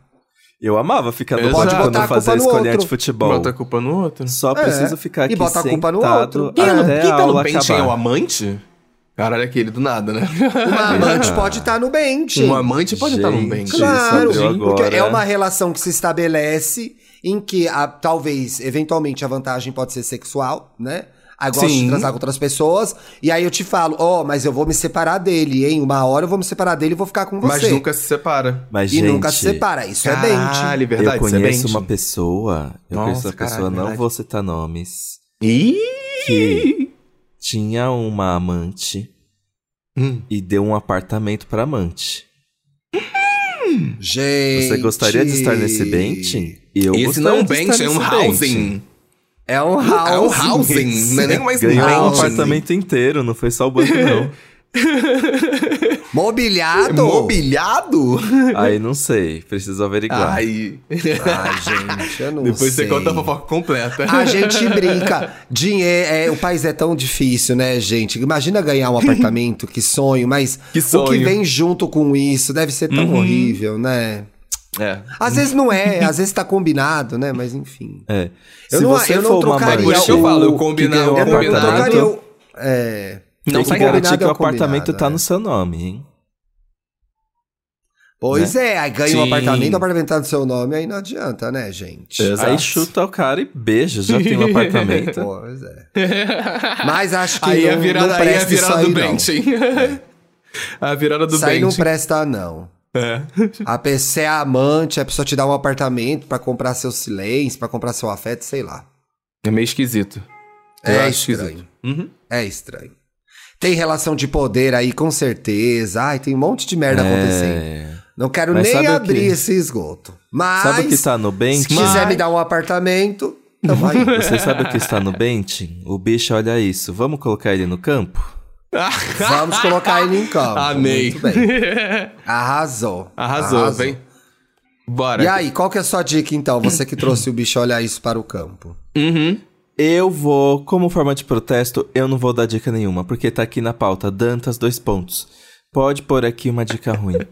A: Eu amava ficar no
B: Exato.
A: banco quando eu fazia escolinha de futebol.
B: Bota a culpa no outro.
A: Só
C: É.
A: preciso ficar
C: E
A: aqui
C: bota a culpa no
A: sentado
C: outro.
B: Quem, não-
A: até
B: quem tá no
A: aula
B: bench é
A: acabar.
B: o amante? Caralho, aquele do nada, né?
C: Uma amante pode estar no bench.
B: Um amante pode estar num
A: Gente.
B: bench.
C: Claro, porque
A: agora.
C: é uma relação que se estabelece em que a- talvez, eventualmente, a vantagem pode ser sexual, né? Aí gosto
B: Sim.
C: de transar com outras pessoas. E aí eu te falo, ó, mas eu vou me separar dele, hein? Uma hora eu vou me separar dele e vou ficar com você.
B: Mas nunca se separa.
A: Mas,
C: E
A: gente,
C: nunca se separa. Isso é.
B: Caralho, verdade,
A: eu
B: isso é
A: conheço
B: bench.
A: uma pessoa, eu
B: Nossa,
A: conheço uma pessoa,
B: caralho,
A: não
B: verdade.
A: vou citar nomes,
B: Ih!
A: que tinha uma amante
B: Hum.
A: e deu um apartamento pra amante.
C: Gente.
A: Você gostaria de estar nesse bench? Eu
B: Esse não é um
A: gostaria de
B: bench,
A: estar
B: é um housing.
C: É um house.
B: É um housing, não é nem mais
A: Ganhou um
B: housing.
A: apartamento inteiro, não foi só o banco, não.
C: Mobiliado?
B: Mobiliado?
A: Aí não sei, preciso averiguar.
B: Ai.
C: Ah, gente, eu não
B: Depois
C: sei.
B: você conta a fofoca completa.
C: A gente brinca. Dinheiro, é, o país é tão difícil, né, gente? Imagina ganhar um apartamento, que sonho, mas
B: Que
C: o que
B: sonho.
C: vem junto com isso deve ser tão
B: Uhum.
C: horrível, né?
B: É.
C: Às vezes não é, às vezes tá combinado, né? Mas enfim.
A: É.
C: Eu
A: Se
C: não-
A: você
C: eu não
A: for uma
C: trocaria
A: amante
B: Por isso eu falo, eu
A: que
B: combinar,
A: ganhou um
B: eu
C: Eu não trocaria o. É.
B: Não
A: Tem que
B: sai
A: garantir que o
C: é
A: apartamento tá
C: é.
A: no seu nome, hein?
C: Pois é, aí ganha um
B: Sim.
C: apartamento, o apartamento tá no seu nome, aí não adianta, né, gente?
B: Exato.
A: Aí chuta o cara e beija, já tem um apartamento.
C: Pois é. Mas acho que
B: Aí
C: não,
B: a virada,
C: não
B: aí a
C: presta isso
B: virada
C: aí,
B: do
C: não.
B: bench, hein? A virada do
C: Isso aí não presta, não.
B: É.
C: A pessoa é amante, a pessoa te dá um apartamento pra comprar seu silêncio, pra comprar seu afeto, sei lá.
B: É meio esquisito. Eu
C: É estranho.
B: Uhum.
C: É estranho. Tem relação de poder aí, com certeza. Ai, tem um monte de merda acontecendo.
A: É.
C: Não quero
A: Mas
C: nem abrir
A: que-
C: esse esgoto. Mas,
A: Sabe o que tá no bench?
C: se quiser me dar um apartamento, tamo aí.
A: Você sabe o que está no bench? O bicho olha isso. Vamos colocar ele no campo?
C: Vamos colocar ele em campo.
B: Amei.
C: Muito bem. Arrasou.
B: Arrasou, vem. Bora.
C: E aí, qual que é a sua dica então? Você que trouxe o bicho olhar isso para o campo.
B: Uhum.
A: Eu vou, como forma de protesto, eu não vou dar dica nenhuma, porque tá aqui na pauta, Dantas, dois pontos. Pode pôr aqui uma dica ruim.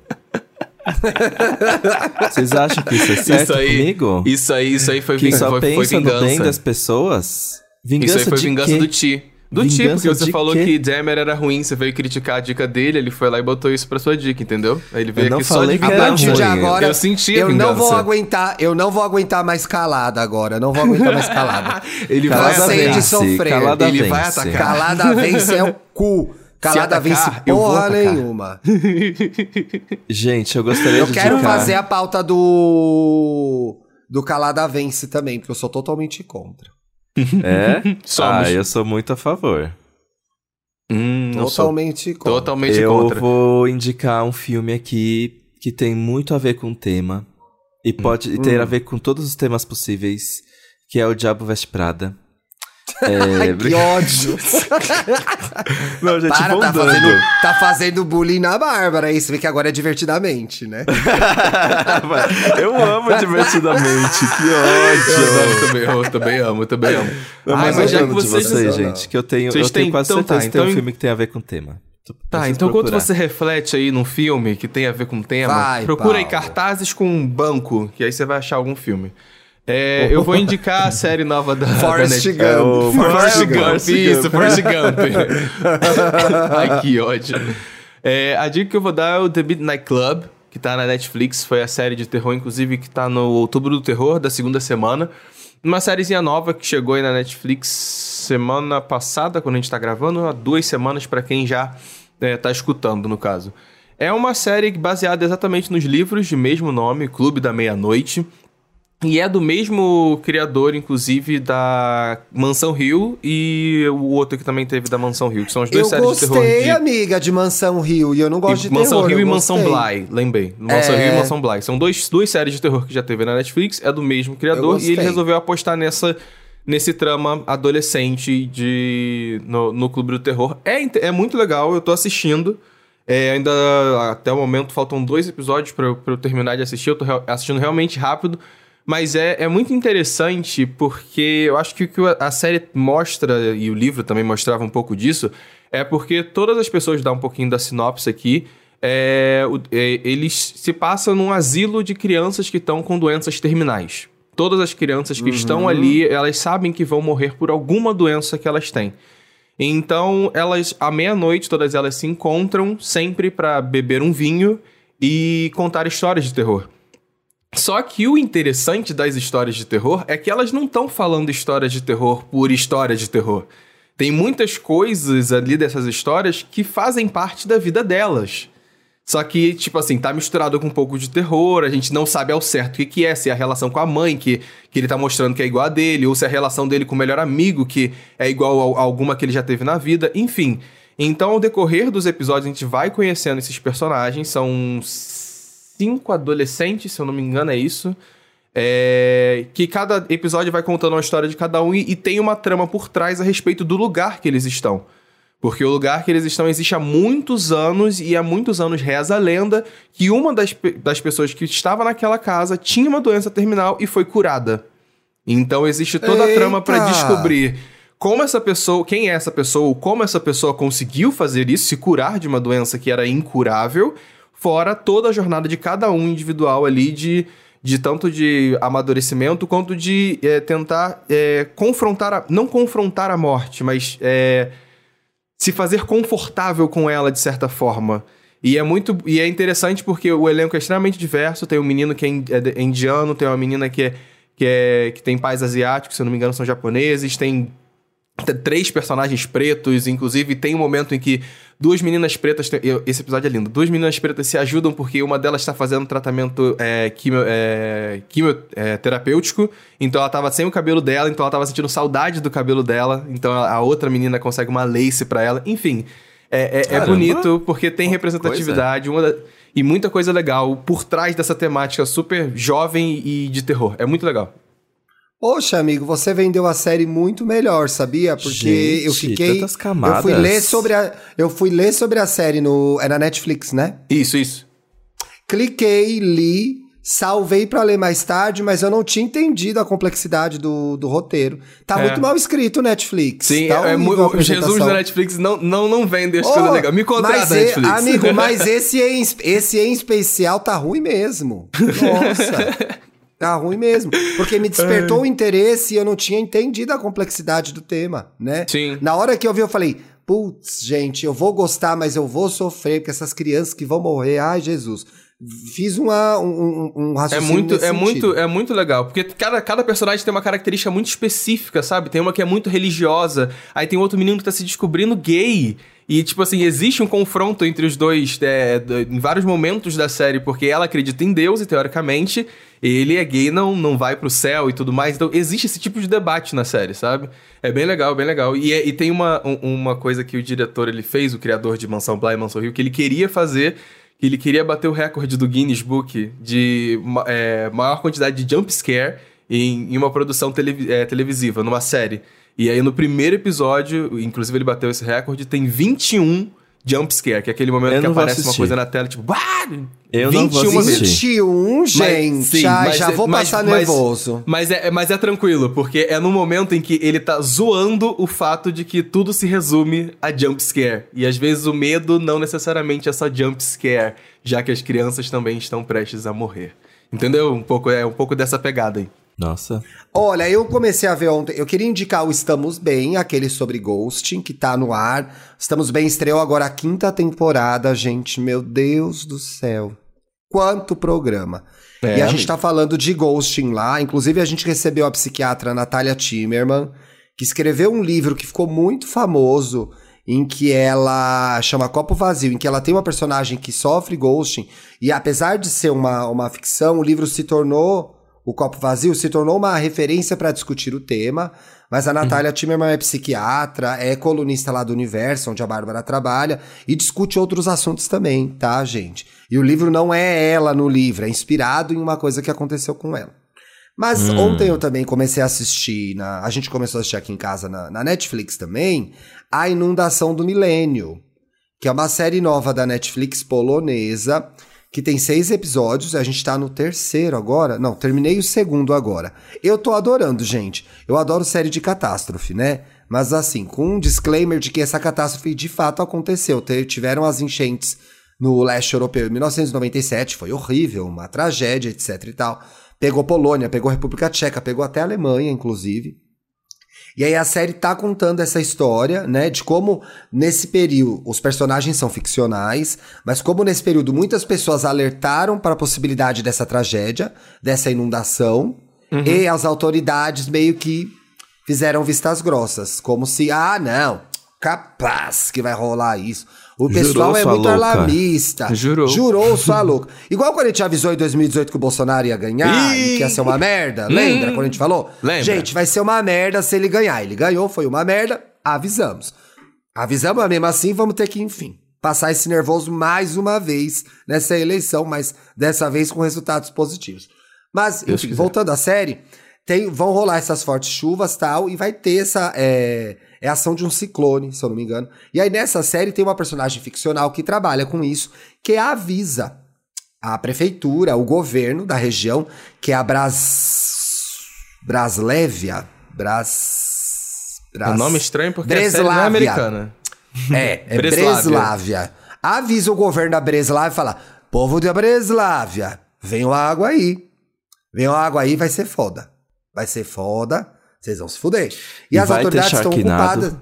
A: Vocês acham que isso é certo
B: isso aí,
A: comigo?
B: Isso aí, isso aí foi,
A: que
B: ving-
A: só
B: foi, foi
A: pensa no bem
B: vingança.
A: das pessoas? Vingança
B: Isso aí foi vingança
A: quê?
B: do Ti. Do Ti,
A: Vingança
B: porque você
A: de
B: falou
A: quê?
B: que Jammer era ruim, você veio criticar a dica dele, ele foi lá e botou isso pra sua dica, entendeu? Aí ele veio
A: Eu não
B: aqui só
A: falei
B: de
A: que
C: A
A: era
C: partir de
A: ruim.
C: agora,
B: Eu senti
C: eu não vou aguentar, eu não vou aguentar mais calada agora, não vou aguentar mais calada.
B: Ele vai
C: Cansei
B: atacar.
C: de
A: vence,
C: sofrer.
A: calada
B: Ele
A: vence.
B: vai atacar.
C: Calada vence é o cu. Calada
B: atacar,
C: vence
B: eu
C: porra nenhuma.
A: Gente, eu gostaria
C: Eu
A: de
C: quero
A: indicar...
C: fazer a pauta do do Calada vence também, porque eu sou totalmente contra.
A: É?
B: Somos.
A: Ah, eu sou muito a favor.
B: Hum.
C: Totalmente contra.
B: Totalmente
A: eu
B: contra.
A: vou indicar um filme aqui que tem muito a ver com o tema e pode
C: Hum.
A: ter a ver com todos os temas possíveis, que é o Diabo Veste Prada. É,
C: Ai, que ódio.
A: Não, gente,
C: Para, tá fazendo, tá fazendo bullying na Bárbara aí. Você vê que agora é divertidamente, né?
A: eu amo divertidamente, que
B: Eu
A: ódio.
B: amo também, eu também amo, eu também amo.
A: Não,
B: Ai,
A: mas
B: mas já
A: eu
B: que vocês...
A: vocês,
C: não.
A: gente, que eu tenho,
B: Vocês
A: eu tenho quase
B: então tá,
A: certeza que tem
B: então-
A: um filme que tem a ver com o tema.
B: Tá, então quando
A: procurar.
B: você reflete aí num filme que tem a ver com o tema,
C: Vai,
B: procura aí
C: Paulo.
B: cartazes com um banco, que aí você vai achar algum filme. É, eu vou indicar a série nova da
C: Forrest
B: da
C: Gump.
A: É o
B: Forrest
A: Forrest
B: Gump,
A: Gump.
B: isso, Forrest Gump. Ai, que ódio. É, a dica que eu vou dar é o The Midnight Club, que tá na Netflix. Foi a série de terror, inclusive, que tá no Outubro do Terror, da segunda semana. Uma sériezinha nova que chegou aí na Netflix semana passada, quando a gente tá gravando, há duas semanas pra quem já é, tá escutando, no caso. É uma série baseada exatamente nos livros de mesmo nome, Clube da Meia-Noite. E é do mesmo criador, inclusive, da Mansão Rio e o outro que também teve da Mansão Rio, que são as duas
C: eu
B: séries de terror. Eu
C: gostei, amiga, de Mansão Rio, e eu não gosto
B: e
C: de
B: Mansão
C: terror.
B: Rio e
C: gostei.
B: Mansão Bly, lembrei. Mansão
C: É.
B: Rio e Mansão Bly. São dois, duas séries de terror que já teve na Netflix, é do mesmo criador, e ele
C: gostei.
B: resolveu apostar nessa nesse trama adolescente de no, no Clube do Terror. É, é muito legal, eu tô assistindo. É, ainda até o momento faltam dois episódios pra, eu- terminar de assistir. Eu tô real- assistindo realmente rápido. Mas é, é muito interessante porque eu acho que o que a série mostra, e o livro também mostrava um pouco disso, é porque todas as pessoas, dá um pouquinho da sinopse aqui, é, é, eles se passam num asilo de crianças que estão com doenças terminais. Todas as crianças que estão ali, elas sabem que vão morrer por alguma doença que elas têm. Então, elas, à meia-noite, todas elas se encontram sempre para beber um vinho e contar histórias de terror. Só que o interessante das histórias de terror é que elas não estão falando histórias de terror por história de terror. Tem muitas coisas ali dessas histórias que fazem parte da vida delas. Só que, tipo assim, tá misturado com um pouco de terror, a gente não sabe ao certo o que, que é, se é a relação com a mãe, que, que ele tá mostrando que é igual a dele, ou se é a relação dele com o melhor amigo, que é igual a, a alguma que ele já teve na vida, enfim. Então, ao decorrer dos episódios, a gente vai conhecendo esses personagens, são cinco adolescentes, se eu não me engano, é isso. É, que cada episódio vai contando uma história de cada um e, e tem uma trama por trás a respeito do lugar que eles estão. Porque o lugar que eles estão existe há muitos anos e há muitos anos reza a lenda que uma das, das pessoas que estava naquela casa tinha uma doença terminal e foi curada. Então existe toda a trama para
C: Eita!
B: descobrir como essa pessoa, quem é essa pessoa, ou como essa pessoa conseguiu fazer isso, se curar de uma doença que era incurável, fora toda a jornada de cada um individual ali de, de tanto de amadurecimento quanto de eh, tentar eh, confrontar, a, não confrontar a morte, mas eh, se fazer confortável com ela de certa forma. E é muito e é interessante porque o elenco é extremamente diverso. Tem um menino que é é é indiano, tem uma menina que é, que é que tem pais asiáticos, se eu não me engano, são japoneses, tem três personagens pretos, inclusive tem um momento em que duas meninas pretas, esse episódio é lindo, duas meninas pretas se ajudam porque uma delas está fazendo tratamento é, quimio, é, quimio- é, terapêutico, então ela tava sem o cabelo dela, então ela tava sentindo saudade do cabelo dela, então a, outra menina consegue uma lace pra ela, enfim. É, é- é bonito porque tem representatividade uma da- e muita coisa legal por trás dessa temática super jovem e de terror. É muito legal.
C: Poxa, amigo, você vendeu a série muito melhor, sabia? Porque
A: Gente,
C: eu fiquei.
A: tantas
C: Eu
A: camadas.
C: fui ler sobre a. Eu fui ler sobre a série no. É na Netflix, né?
B: Isso, isso.
C: Cliquei, li, salvei pra ler mais tarde, mas eu não tinha entendido a complexidade do, do roteiro. Tá
B: É.
C: muito mal escrito, Netflix.
B: Sim,
C: tá
B: é, é muito, os resumos da Netflix não, não, não vendem as
C: Oh,
B: coisas legais. Me
C: mas
B: contrata,
C: e-
B: Netflix.
C: Amigo, mas esse em, esse em especial tá ruim mesmo. Nossa. Tá ruim mesmo. Porque me despertou o interesse e eu não tinha entendido a complexidade do tema, né?
B: Sim.
C: Na hora que eu vi, eu falei. Putz, gente, eu vou gostar, mas eu vou sofrer, porque essas crianças que vão morrer, ai Jesus. Fiz uma, um, um,
B: É
C: raciocínio
B: muito,
C: nesse
B: é,
C: sentido.
B: muito, é muito legal, porque cada, cada personagem tem uma característica muito específica, sabe? Tem uma que é muito religiosa, aí tem outro menino que tá se descobrindo gay. E, tipo assim, existe um confronto entre os dois é, em vários momentos da série, porque ela acredita em Deus e, teoricamente, ele é gay, não, não vai pro céu e tudo mais. Então, existe esse tipo de debate na série, sabe? É bem legal, bem legal. E, é- e tem uma, um- uma coisa que o diretor ele fez, o criador de Mansão Bly e Mansão Rio, que ele queria fazer que ele queria bater o recorde do Guinness Book de é, maior quantidade de jump scare em, em uma produção é, televisiva, numa série. E aí no primeiro episódio, inclusive ele bateu esse recorde, tem 21 jump scare, que é aquele momento
A: Eu
B: que aparece uma coisa na tela, tipo, "Bah!"
A: Eu não vou
B: 21
A: assistir.
C: 21, gente.
B: sim,
C: já,
B: mas-
C: já vou
B: mas-
C: passar
B: mas-
C: nervoso.
B: Mas é, mas é tranquilo, porque é no momento em que ele tá zoando o fato de que tudo se resume a jump scare. E às vezes o medo não necessariamente é só jump scare, já que as crianças também estão prestes a morrer. Entendeu? Um pouco, é um pouco dessa pegada aí.
A: Nossa.
C: Olha, eu comecei a ver ontem. Eu queria indicar o Estamos Bem, aquele sobre ghosting, que tá no ar. Estamos Bem estreou agora a quinta temporada, gente. Meu Deus do céu. Quanto programa.
B: É,
C: e a gente tá falando de ghosting lá. Inclusive, a gente recebeu a psiquiatra Natália Timmerman, que escreveu um livro que ficou muito famoso em que ela chama Copo Vazio, em que ela tem uma personagem que sofre ghosting, e apesar de ser uma, uma ficção, o livro se tornou. O Copo Vazio se tornou uma referência para discutir o tema, mas a Natália uhum. Timmerman é psiquiatra, é colunista lá do Universo, onde a Bárbara trabalha, e discute outros assuntos também, tá, gente? E o livro não é ela no livro, é inspirado em uma coisa que aconteceu com ela. Mas hum. ontem eu também comecei a assistir, na, a gente começou a assistir aqui em casa na, na Netflix também, A Inundação do Milênio, que é uma série nova da Netflix polonesa, que tem seis episódios, a gente tá no terceiro agora. Não, terminei o segundo agora. Eu tô adorando, gente. Eu adoro série de catástrofe, né? Mas assim, com um disclaimer de que essa catástrofe de fato aconteceu. Tiveram as enchentes no leste europeu em 1997, foi horrível, uma tragédia, etc e tal. Pegou Polônia, pegou República Tcheca, pegou até Alemanha, inclusive. E aí a série tá contando essa história, né, de como nesse período os personagens são ficcionais, mas como nesse período muitas pessoas alertaram para a possibilidade dessa tragédia, dessa inundação, uhum. e as autoridades meio que fizeram vistas grossas, como se ah, não, capaz que vai rolar isso. O pessoal Jurou, é muito louca. alarmista.
B: Jurou.
C: Jurou sua louca. Igual quando a gente avisou em 2018 que o Bolsonaro ia ganhar e que ia ser uma merda. Lembra quando a gente falou?
B: Lembra.
C: Gente, vai ser uma merda se ele ganhar. Ele ganhou, foi uma merda, avisamos. Avisamos, mas mesmo assim vamos ter que, enfim, passar esse nervoso mais uma vez nessa eleição, mas dessa vez com resultados positivos. Mas, enfim, voltando à série, tem, vão rolar essas fortes chuvas tal, e vai ter essa. É, é a ação de um ciclone, se eu não me engano. E aí nessa série tem uma personagem ficcional que trabalha com isso, que avisa a prefeitura, o governo da região, que é a Bras... Braslévia. Bras...
B: Bras... É nome estranho porque Breslávia. a série não é americana.
C: É, é Breslávia. Breslávia. Avisa o governo da Breslávia e fala: povo de Breslávia, vem uma água aí. Vem uma água aí, vai ser foda. Vai ser foda. Vocês vão se fuder. E, e as autoridades estão ocupadas.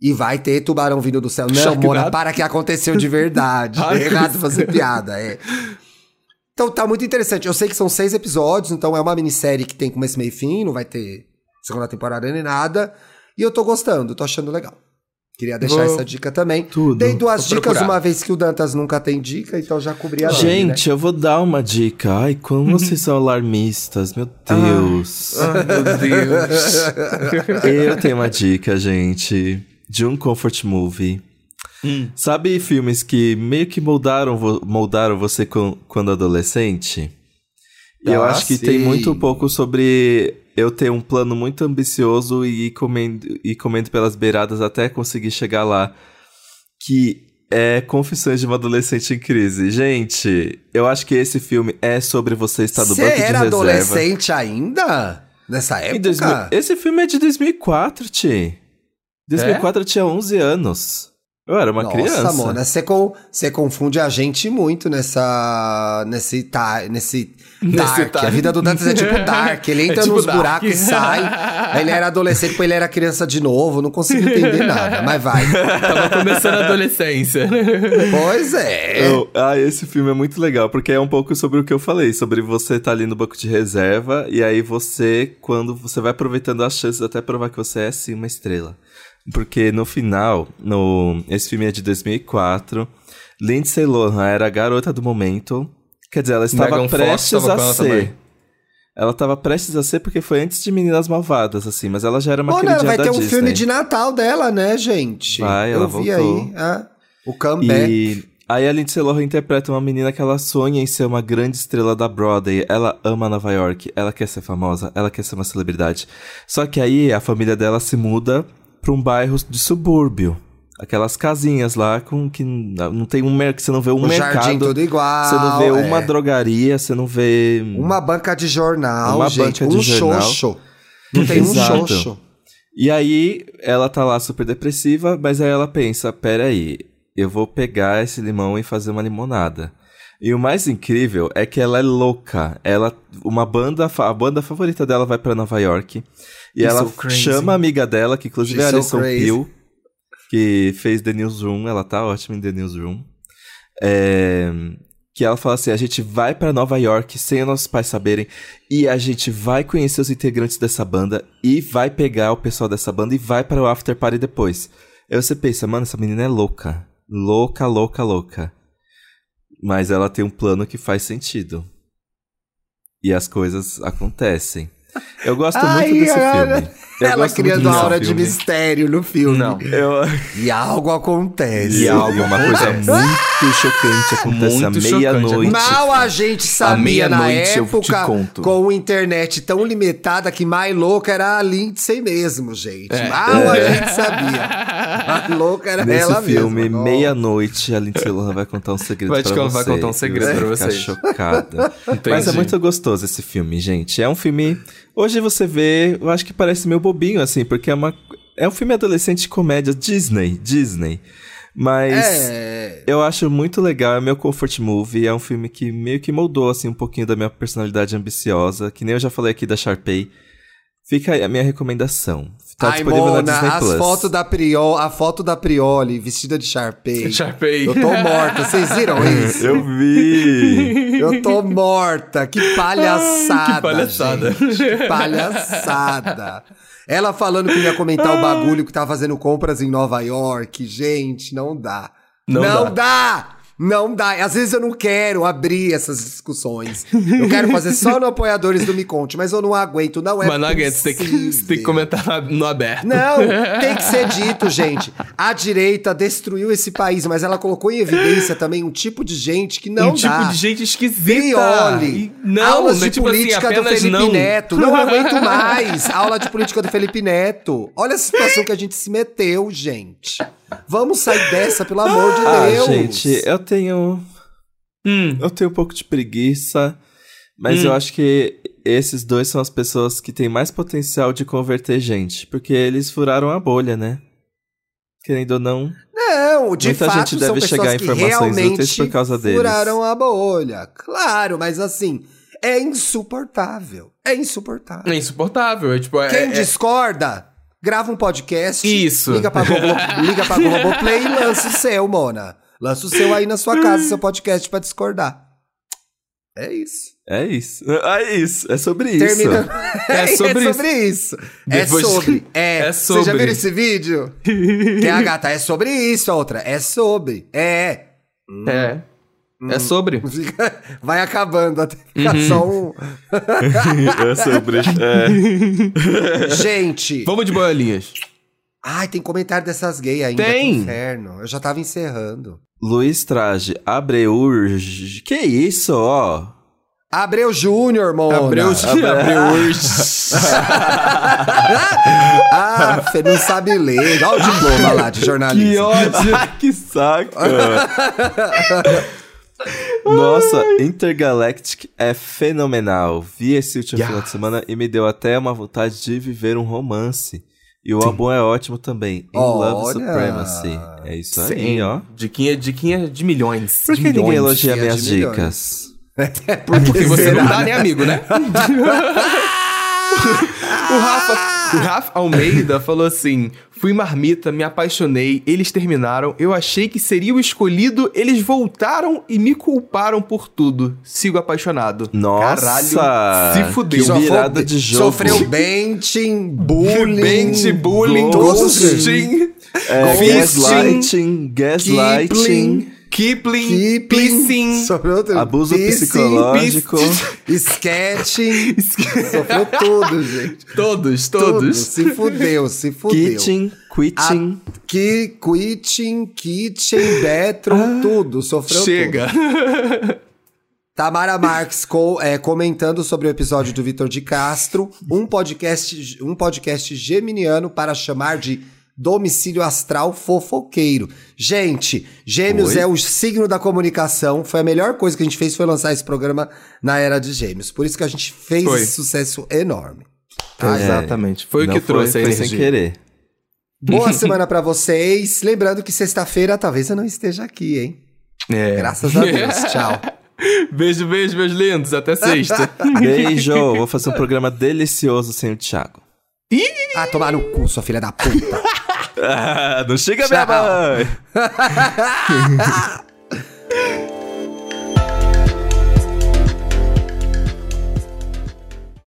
C: E vai ter tubarão vindo do céu. Não, Sharknado. Mona, para que aconteceu de verdade. é errado fazer piada, é. Então tá muito interessante. Eu sei que são seis episódios, então é uma minissérie que tem começo, meio e fim, não vai ter segunda temporada nem nada. E eu tô gostando, tô achando legal. Queria deixar Vou... essa dica também.
A: Tudo.
C: Dei duas vou dicas, procurar. uma vez que o Dantas nunca tem dica, então já cobri a
A: Gente, né? eu vou dar uma dica. Ai, como vocês são alarmistas, meu Deus.
B: Ai, meu Deus.
A: eu tenho uma dica, gente, de um comfort movie. Hum. Sabe filmes que meio que moldaram, moldaram você quando adolescente? Ah, eu acho que sim. tem muito pouco sobre eu ter um plano muito ambicioso e ir comendo, ir comendo pelas beiradas até conseguir chegar lá. Que é Confissões de uma Adolescente em Crise. Gente, eu acho que esse filme é sobre você estar no Cê banco de reserva. Você era
C: adolescente ainda? Nessa época? 2000,
A: esse filme é de 2004, Ti. 2004 é? eu tinha 11 anos. Eu era uma Nossa, criança. Nossa,
C: Mona, você confunde a gente muito nessa. nesse. Tá, nesse. Dark. A vida do Dantas é tipo Dark. Ele entra é tipo nos dark. buracos e sai. Aí ele era adolescente, depois ele era criança de novo. Não consigo entender nada, mas vai.
B: Tava começando a adolescência.
C: Pois é.
A: Eu, ah, esse filme é muito legal, porque é um pouco sobre o que eu falei, sobre você estar tá ali no banco de reserva, e aí você, quando você vai aproveitando as chances até provar que você é sim uma estrela. Porque no final, no, esse filme é de 2004, Lindsay Lohan era a garota do momento. Quer dizer, ela estava Megan prestes a ser. Ela estava prestes a ser porque foi antes de Meninas Malvadas, assim, mas ela já era uma Olha, queridinha
C: vai ter
A: um
C: filme de Natal dela, né, gente?
A: Vai, ela Eu voltou. vi aí,
C: ah, o comeback.
A: E aí a Lindsay Lohan interpreta uma menina que ela sonha em ser uma grande estrela da Broadway. Ela ama Nova York, ela quer ser famosa, ela quer ser uma celebridade. Só que aí a família dela se muda para um bairro de subúrbio. Aquelas casinhas lá com que não tem um mercado, você não vê um o mercado. Jardim
C: tudo igual.
A: Você não vê é. uma drogaria, você não vê
C: uma banca de jornal, uma gente, banca de um jornal. xoxo. Não tem um xoxo.
A: E aí ela tá lá super depressiva, mas aí ela pensa, pera aí, eu vou pegar esse limão e fazer uma limonada. E o mais incrível é que ela é louca. Ela, uma banda, a banda favorita dela vai para Nova York. E ela so chama a amiga dela, que inclusive She's é a Alison so Peel, que fez The Newsroom, ela tá ótima em The Newsroom. É, que ela fala assim: a gente vai para Nova York sem os nossos pais saberem, e a gente vai conhecer os integrantes dessa banda, e vai pegar o pessoal dessa banda e vai para o after party depois. Aí você pensa, mano, essa menina é louca. Louca, louca, louca. Mas ela tem um plano que faz sentido. E as coisas acontecem. Eu gosto
C: Ai,
A: muito desse
C: cara.
A: filme. Eu
C: Ela criando
A: desse
C: aura de mistério no filme.
B: Não.
A: Eu...
C: E algo acontece.
A: E algo, uma coisa muito chocante acontece à meia-noite.
C: Mal a gente sabia na
B: eu te
C: época,
B: conto.
C: com internet tão limitada, que mais louca era a Lindsay mesmo, gente.
B: É.
C: Mal a gente sabia. Mais louca era
A: Nesse
C: ela
A: filme,
C: mesma.
A: meia-noite, a Lindsay Lohan vai contar um segredo
B: Vai
A: pra
B: con-
A: você.
B: vai contar um segredo pra
A: vai ficar
B: vocês.
A: chocada. Mas é
B: Entendi.
A: muito gostoso esse filme, gente. É um filme... Hoje você vê, eu acho que parece meio bobinho, assim, porque é uma... É um filme adolescente de comédia Disney, Disney. Mas...
C: É.
A: Eu acho muito legal, é meu comfort movie, é um filme que meio que moldou assim um pouquinho da minha personalidade ambiciosa, que nem eu já falei aqui da Sharpay. Fica aí a minha recomendação. Tá
C: Ai,
A: disponível
C: Mona,
A: na Disney
C: as
A: Plus.
C: fotos da Prioli, a foto da Prioli vestida de Sharpay.
B: Sharpay.
C: Eu tô morta, vocês viram isso?
A: Eu vi.
C: Eu tô morta. Que palhaçada.
B: que palhaçada.
C: gente. Que palhaçada. Ela falando que ia comentar o bagulho que tá fazendo compras em Nova York. Gente, não dá.
B: Não
C: Não, dá. Não dá. Às vezes eu não quero abrir essas discussões. Eu quero fazer só no Apoiadores do Me Conte, mas eu não aguento. Não é
B: Mas não aguenta, você tem, que, você tem que comentar no aberto.
C: Não, tem que ser dito, gente. A direita destruiu esse país, mas ela colocou em evidência também um tipo de gente que não
B: um tipo
C: dá.
B: de gente esquisita.
C: Prioli.
B: E Não,
C: Aulas
B: não é
C: de
B: tipo assim,
C: política do
B: apenas
C: Felipe
B: não.
C: Neto. Não aguento mais. Aula de política do Felipe Neto. Olha a situação que a gente se meteu, gente. Vamos sair dessa, pelo amor de
A: Ah,
C: Deus.
A: gente, eu tenho.
B: Hum,
A: Eu tenho um pouco de preguiça. Mas
B: Hum.
A: eu acho que esses dois são as pessoas que têm mais potencial de converter gente. Porque eles furaram a bolha, né? Querendo ou não.
C: Não, de
A: Muita
C: fato
A: gente
C: são
A: deve
C: pessoas
A: chegar a
C: que
A: informações
C: realmente
A: úteis por causa deles.
C: furaram a bolha. Claro, mas assim, é insuportável. É insuportável.
B: é insuportável. É, tipo, é,
C: Quem
B: é-
C: discorda, grava um podcast.
B: Isso.
C: Liga pra, Globo, liga pra Globoplay e lança o seu, Mona. Lança o seu aí na sua casa, seu podcast pra discordar. É isso.
A: É isso. É isso. É sobre isso.
C: Termina.
B: É sobre
C: é sobre isso.
B: Depois-
C: É sobre. É,
B: É
C: Você já
B: sobre.
C: viu esse vídeo? Tem a gata, é sobre isso, a outra. É sobre. É.
B: É.
C: Hum.
B: É sobre.
C: Fica- Vai acabando até ficar
B: Uhum.
C: só um.
A: é sobre. É.
C: Gente.
B: Vamos de boiolinhas.
C: Ai, tem comentário dessas gays ainda.
B: Tem.
C: Inferno. Eu já tava encerrando.
A: Luiz Traje, Abreur. Que isso, ó?
C: Abreu Júnior, Mona.
B: Abreu, abreu hoje.
C: ah, Fê, não sabe ler. Olha o diploma lá de jornalismo.
B: Que ódio.
A: que saco! Nossa, Intergalactic é fenomenal. Vi esse último
B: Yeah.
A: final de semana e me deu até uma vontade de viver um romance. E o álbum é ótimo também. In Love
C: Olha.
A: Supremacy. É isso aí,
B: Sim,
A: ó.
B: Diquinha, diquinha de milhões.
A: Por que ninguém
B: milhões.
A: elogia
C: de
A: minhas dicas?
B: Porque você não dá
C: né?
B: nem amigo, né? o, Rafa, o Rafa Almeida falou assim: Fui marmita, me apaixonei, eles terminaram, eu achei que seria o escolhido, eles voltaram e me culparam por tudo. Sigo apaixonado.
A: Nossa!
B: Caralho, se fudeu.
A: Que virada de jogo.
C: Sofreu benching, bullying.
B: Bench, bullying,
C: ghosting,
B: ghosting,
A: É, gaslighting, gaslighting,
B: Kipling,
C: Keeping.
B: pissing,
A: abuso
C: pissing,
A: psicológico.
C: Sketching. Sofreu tudo, gente.
B: todos,
C: Tudo.
B: todos.
C: Se fudeu, se fudeu.
A: Kitchen, quitting.
C: A- Que, quitting, kitchen, bathroom, tudo. Sofreu
B: Ah, Chega.
C: tudo. Tamara Marques co- é, comentando sobre o episódio do Vitor de Castro, um podcast, um podcast geminiano para chamar de domicílio astral fofoqueiro. Gente, Gêmeos
A: Oi?
C: é o signo da comunicação. Foi a melhor coisa que a gente fez foi lançar esse programa na era de Gêmeos. Por isso que a gente fez
B: Foi.
C: esse sucesso enorme.
A: É,
B: Exatamente. Foi o que trouxe
A: foi,
B: a
A: foi sem querer.
C: Boa semana pra vocês. Lembrando que sexta-feira talvez eu não esteja aqui, hein?
B: É.
C: Graças a Deus. Tchau.
B: Beijo, beijo, meus lindos. Até sexta.
A: Beijo! Vou fazer um programa delicioso sem o Thiago.
C: Ah, tomar no cu, sua filha da puta.
A: Ah, não chega
C: Tchau.
A: minha mãe!